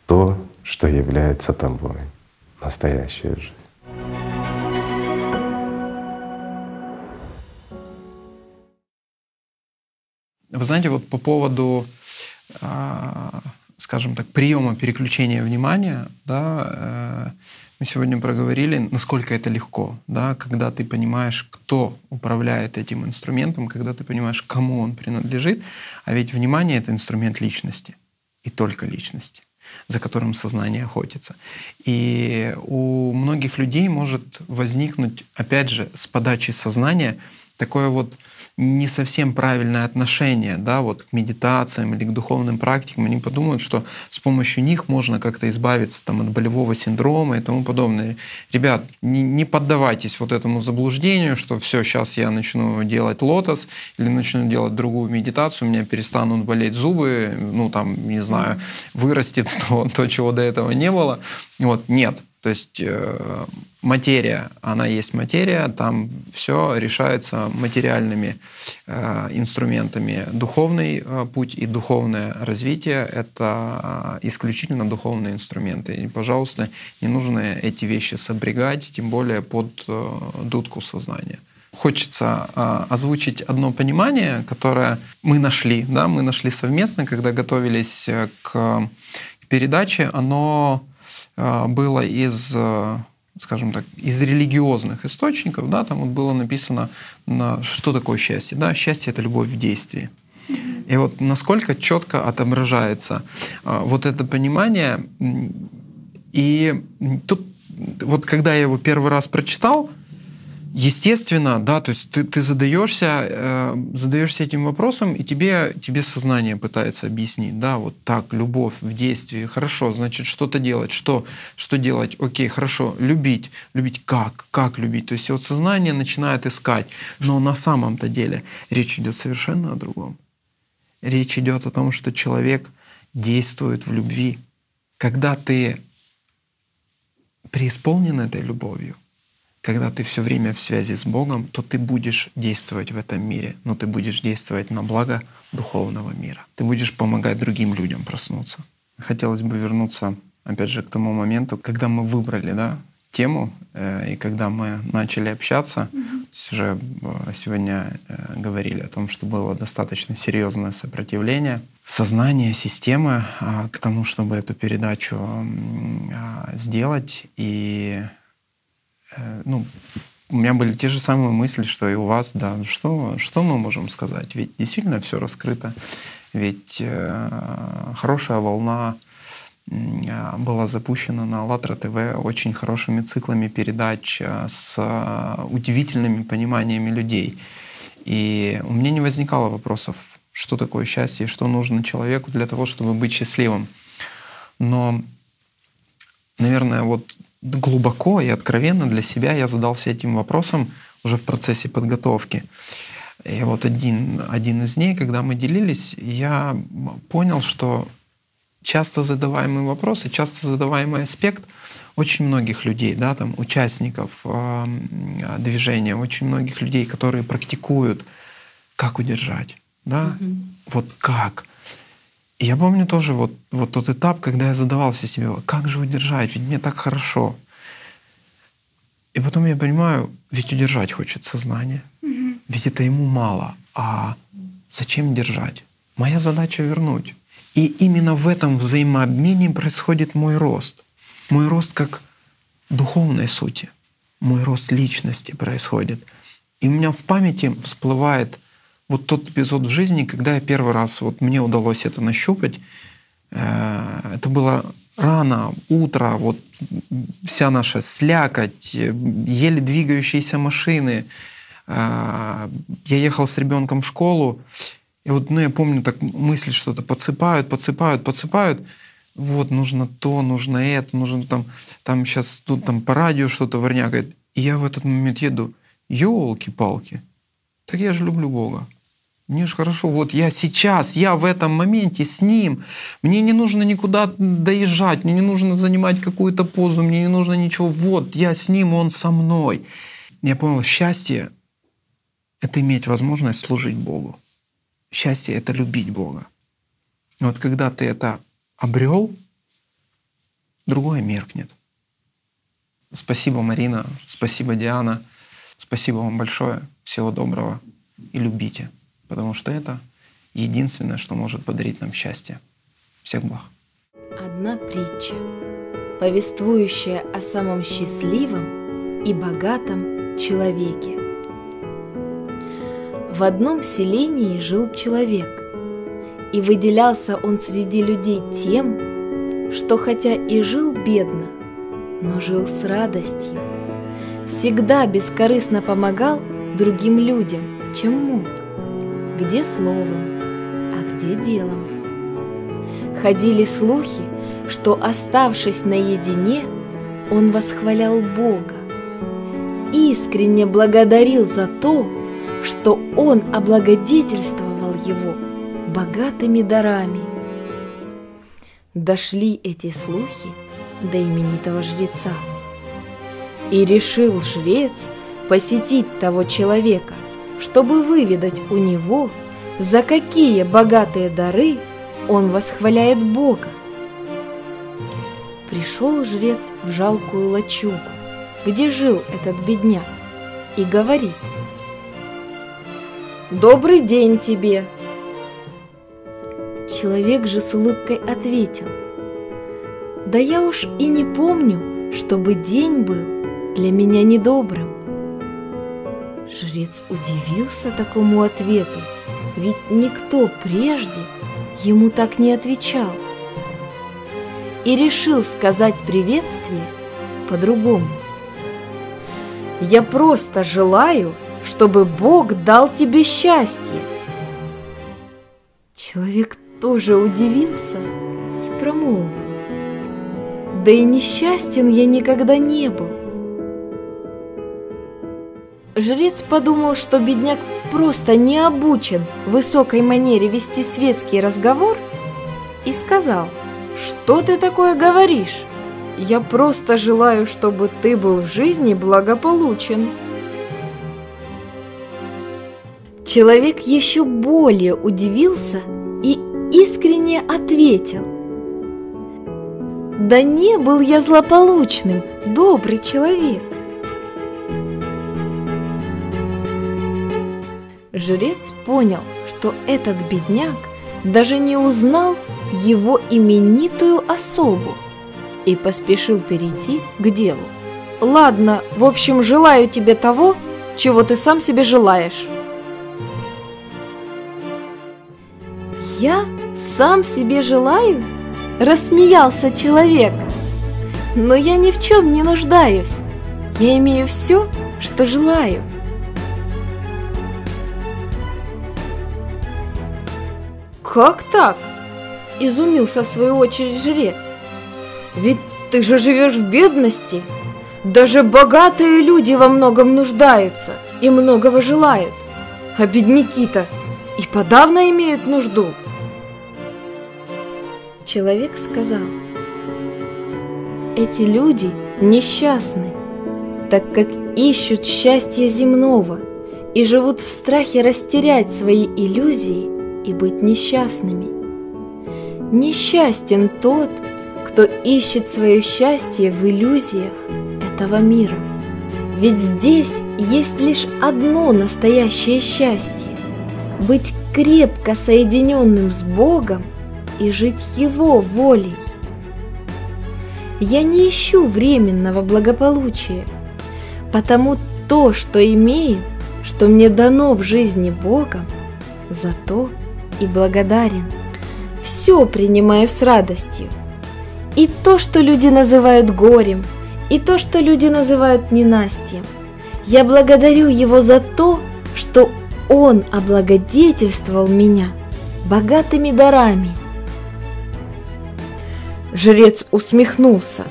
то, что является тобой, настоящая жизнь? Вы знаете, вот по поводу, а, скажем так, приема переключения внимания, да, э, мы сегодня проговорили, насколько это легко, да, когда ты понимаешь, кто управляет этим инструментом, когда ты понимаешь, кому он принадлежит. А ведь внимание — это инструмент личности и только личности за которым сознание охотится. И у многих людей может возникнуть, опять же, с подачи сознания такое вот не совсем правильное отношение да, вот, к медитациям или к духовным практикам, они подумают, что с помощью них можно как-то избавиться там, от болевого синдрома и тому подобное. Ребят, не, не поддавайтесь вот этому заблуждению, что все, сейчас я начну делать лотос или начну делать другую медитацию, у меня перестанут болеть зубы, ну там, не знаю, вырастет то, то чего до этого не было. Вот, нет, то есть э, материя, она есть материя, там все решается материальными э, инструментами. Духовный э, путь и духовное развитие — это э, исключительно духовные инструменты. И, пожалуйста, не нужно эти вещи сопрягать, тем более под э, дудку сознания. Хочется э, озвучить одно понимание, которое мы нашли, да, мы нашли совместно, когда готовились э, к передаче. Оно а, было из э, скажем так, из религиозных источников, да, там вот было написано, на, что такое счастье. Да, счастье — это любовь в действии. И вот насколько четко отображается а, вот это понимание. И тут вот когда я его первый раз прочитал, Естественно, да, то есть ты, ты задаешься, э, задаешься этим вопросом, и тебе, тебе сознание пытается объяснить, да, вот так, любовь в действии, хорошо, значит, что-то делать, что, что делать, окей, хорошо, любить, любить как, как любить, то есть вот сознание начинает искать, но на самом-то деле речь идет совершенно о другом. Речь идет о том, что человек действует в любви, когда ты преисполнен этой любовью, когда ты все время в связи с Богом, то ты будешь действовать в этом мире, но ты будешь действовать на благо духовного мира. Ты будешь помогать другим людям проснуться. Хотелось бы вернуться, опять же, к тому моменту, когда мы выбрали да, тему, э, и когда мы начали общаться, mm-hmm. уже э, сегодня э, говорили о том, что было достаточно серьезное сопротивление сознания, системы а, к тому, чтобы эту передачу а, сделать. И ну, у меня были те же самые мысли, что и у вас, да, что, что мы можем сказать? Ведь действительно все раскрыто, ведь хорошая волна была запущена на АЛЛАТРА ТВ очень хорошими циклами передач а, с а, удивительными пониманиями людей. И у меня не возникало вопросов, что такое счастье, что нужно человеку для того, чтобы быть счастливым. Но, наверное, вот глубоко и откровенно для себя я задался этим вопросом уже в процессе подготовки. И вот один, один из дней, когда мы делились, я понял, что часто задаваемый вопрос и часто задаваемый аспект очень многих людей, да, там, участников э, движения, очень многих людей, которые практикуют, как удержать, да, mm-hmm. вот как. И я помню тоже вот, вот тот этап, когда я задавался себе, как же удержать, ведь мне так хорошо. И потом я понимаю, ведь удержать хочет сознание, mm-hmm. ведь это ему мало, а зачем держать? Моя задача вернуть. И именно в этом взаимообмене происходит мой рост. Мой рост как духовной сути, мой рост личности происходит. И у меня в памяти всплывает вот тот эпизод в жизни, когда я первый раз, вот мне удалось это нащупать. Э, это было рано, утро, вот вся наша слякоть, еле двигающиеся машины. Э, я ехал с ребенком в школу, и вот, ну, я помню, так мысли что-то подсыпают, подсыпают, подсыпают. Вот, нужно то, нужно это, нужно там, там сейчас тут там по радио что-то варнякает. И я в этот момент еду, елки-палки, так я же люблю Бога. Мне же хорошо, вот я сейчас, я в этом моменте с Ним. Мне не нужно никуда доезжать, мне не нужно занимать какую-то позу, мне не нужно ничего. Вот я с Ним, Он со мной. Я понял, счастье — это иметь возможность служить Богу. Счастье — это любить Бога. И вот когда ты это обрел, другое меркнет. Спасибо, Марина, спасибо, Диана, спасибо вам большое, всего доброго и любите, потому что это единственное, что может подарить нам счастье. Всех благ. Одна притча, повествующая о самом счастливом и богатом человеке. В одном селении жил человек, и выделялся он среди людей тем, что хотя и жил бедно, но жил с радостью, всегда бескорыстно помогал другим людям, чем мог, где словом, а где делом. Ходили слухи, что, оставшись наедине, он восхвалял Бога, искренне благодарил за то, что он облагодетельствовал его богатыми дарами. Дошли эти слухи до именитого жреца. И решил жрец посетить того человека, чтобы выведать у него, за какие богатые дары он восхваляет Бога. Пришел жрец в жалкую лачугу, где жил этот бедняк, и говорит – Добрый день тебе!» Человек же с улыбкой ответил, «Да я уж и не помню, чтобы день был для меня недобрым». Жрец удивился такому ответу, ведь никто прежде ему так не отвечал. И решил сказать приветствие по-другому. «Я просто желаю, чтобы Бог дал тебе счастье. Человек тоже удивился и промолвил. Да и несчастен я никогда не был. Жрец подумал, что бедняк просто не обучен высокой манере вести светский разговор и сказал, Что ты такое говоришь? Я просто желаю, чтобы ты был в жизни благополучен. Человек еще более удивился и искренне ответил. Да не был я злополучным, добрый человек. Жрец понял, что этот бедняк даже не узнал его именитую особу и поспешил перейти к делу. Ладно, в общем, желаю тебе того, чего ты сам себе желаешь. Я сам себе желаю? Рассмеялся человек. Но я ни в чем не нуждаюсь. Я имею все, что желаю. Как так? Изумился в свою очередь жрец. Ведь ты же живешь в бедности. Даже богатые люди во многом нуждаются и многого желают. А бедняки-то и подавно имеют нужду. Человек сказал, эти люди несчастны, так как ищут счастья земного и живут в страхе растерять свои иллюзии и быть несчастными. Несчастен тот, кто ищет свое счастье в иллюзиях этого мира. Ведь здесь есть лишь одно настоящее счастье – быть крепко соединенным с Богом и жить Его волей. Я не ищу временного благополучия, потому то, что имею, что мне дано в жизни Богом, за то и благодарен. Все принимаю с радостью. И то, что люди называют горем, и то, что люди называют ненастьем. Я благодарю Его за то, что Он облагодетельствовал меня богатыми дарами. Жрец усмехнулся.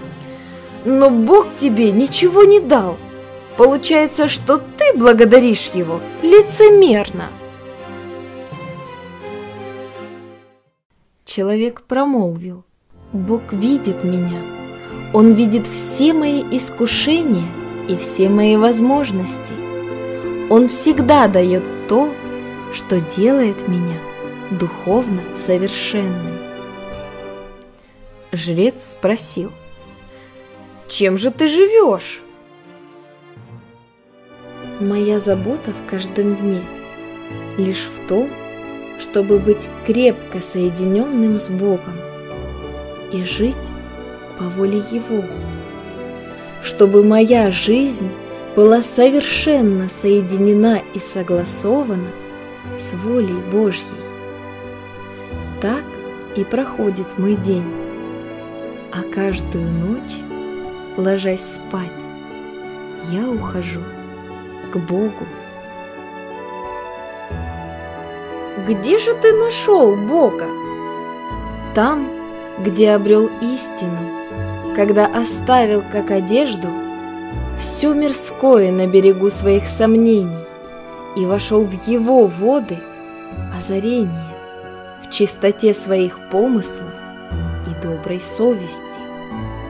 Но Бог тебе ничего не дал. Получается, что ты благодаришь Его лицемерно. Человек промолвил, Бог видит меня, Он видит все мои искушения и все мои возможности. Он всегда дает то, что делает меня духовно совершенным. Жрец спросил, чем же ты живешь? Моя забота в каждом дне лишь в том, чтобы быть крепко соединенным с Богом и жить по воле Его, чтобы моя жизнь была совершенно соединена и согласована с волей Божьей. Так и проходит мой день, а каждую ночь, ложась спать, я ухожу к Богу. Где же ты нашел Бога? Там, где обрел истину, когда оставил как одежду все мирское на берегу своих сомнений и вошел в его воды озарения, в чистоте своих помыслов и доброй совести.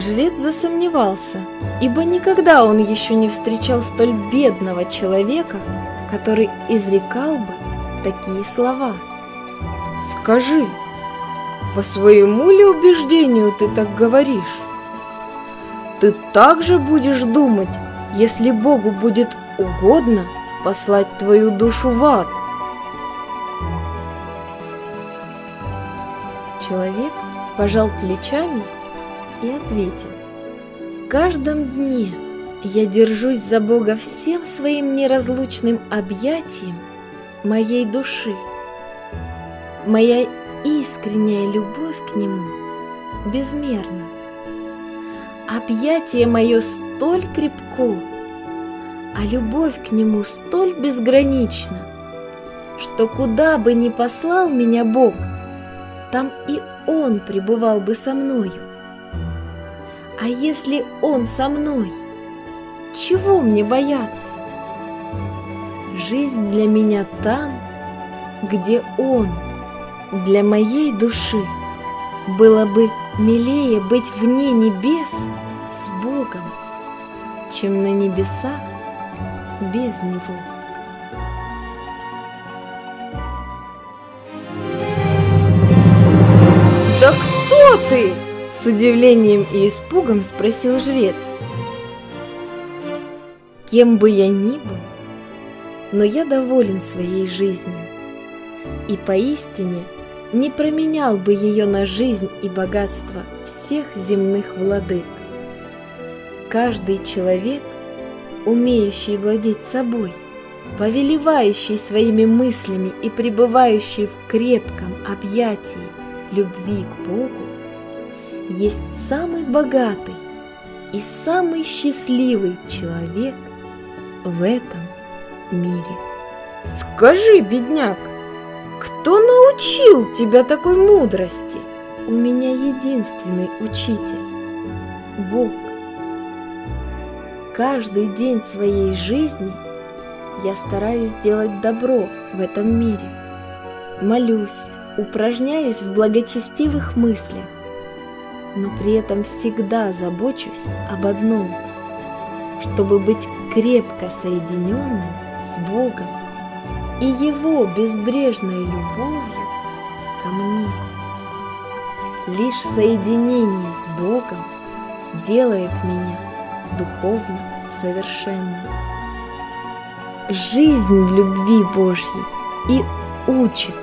Жрец засомневался, ибо никогда он еще не встречал столь бедного человека, который изрекал бы такие слова. Скажи, по своему ли убеждению ты так говоришь? Ты также будешь думать, если Богу будет угодно послать твою душу в ад. Человек пожал плечами и ответил. В каждом дне я держусь за Бога всем своим неразлучным объятием моей души. Моя искренняя любовь к Нему безмерна. Объятие мое столь крепко, а любовь к Нему столь безгранична, что куда бы ни послал меня Бог, там и Он пребывал бы со мною. А если Он со мной, чего мне бояться? Жизнь для меня там, где Он для моей души было бы милее быть вне небес с Богом, чем на небесах без Него. «Да кто ты?» — с удивлением и испугом спросил жрец. «Кем бы я ни был, но я доволен своей жизнью, и поистине не променял бы ее на жизнь и богатство всех земных владык. Каждый человек, умеющий владеть собой, повелевающий своими мыслями и пребывающий в крепком объятии любви к Богу, есть самый богатый и самый счастливый человек в этом мире. Скажи, бедняк, кто научил тебя такой мудрости? У меня единственный учитель – Бог. Каждый день своей жизни я стараюсь делать добро в этом мире. Молюсь, упражняюсь в благочестивых мыслях, но при этом всегда забочусь об одном – чтобы быть крепко соединенным с Богом и Его безбрежной любовью ко мне. Лишь соединение с Богом делает меня духовно совершенной. Жизнь в любви Божьей и учит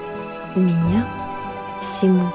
меня всему.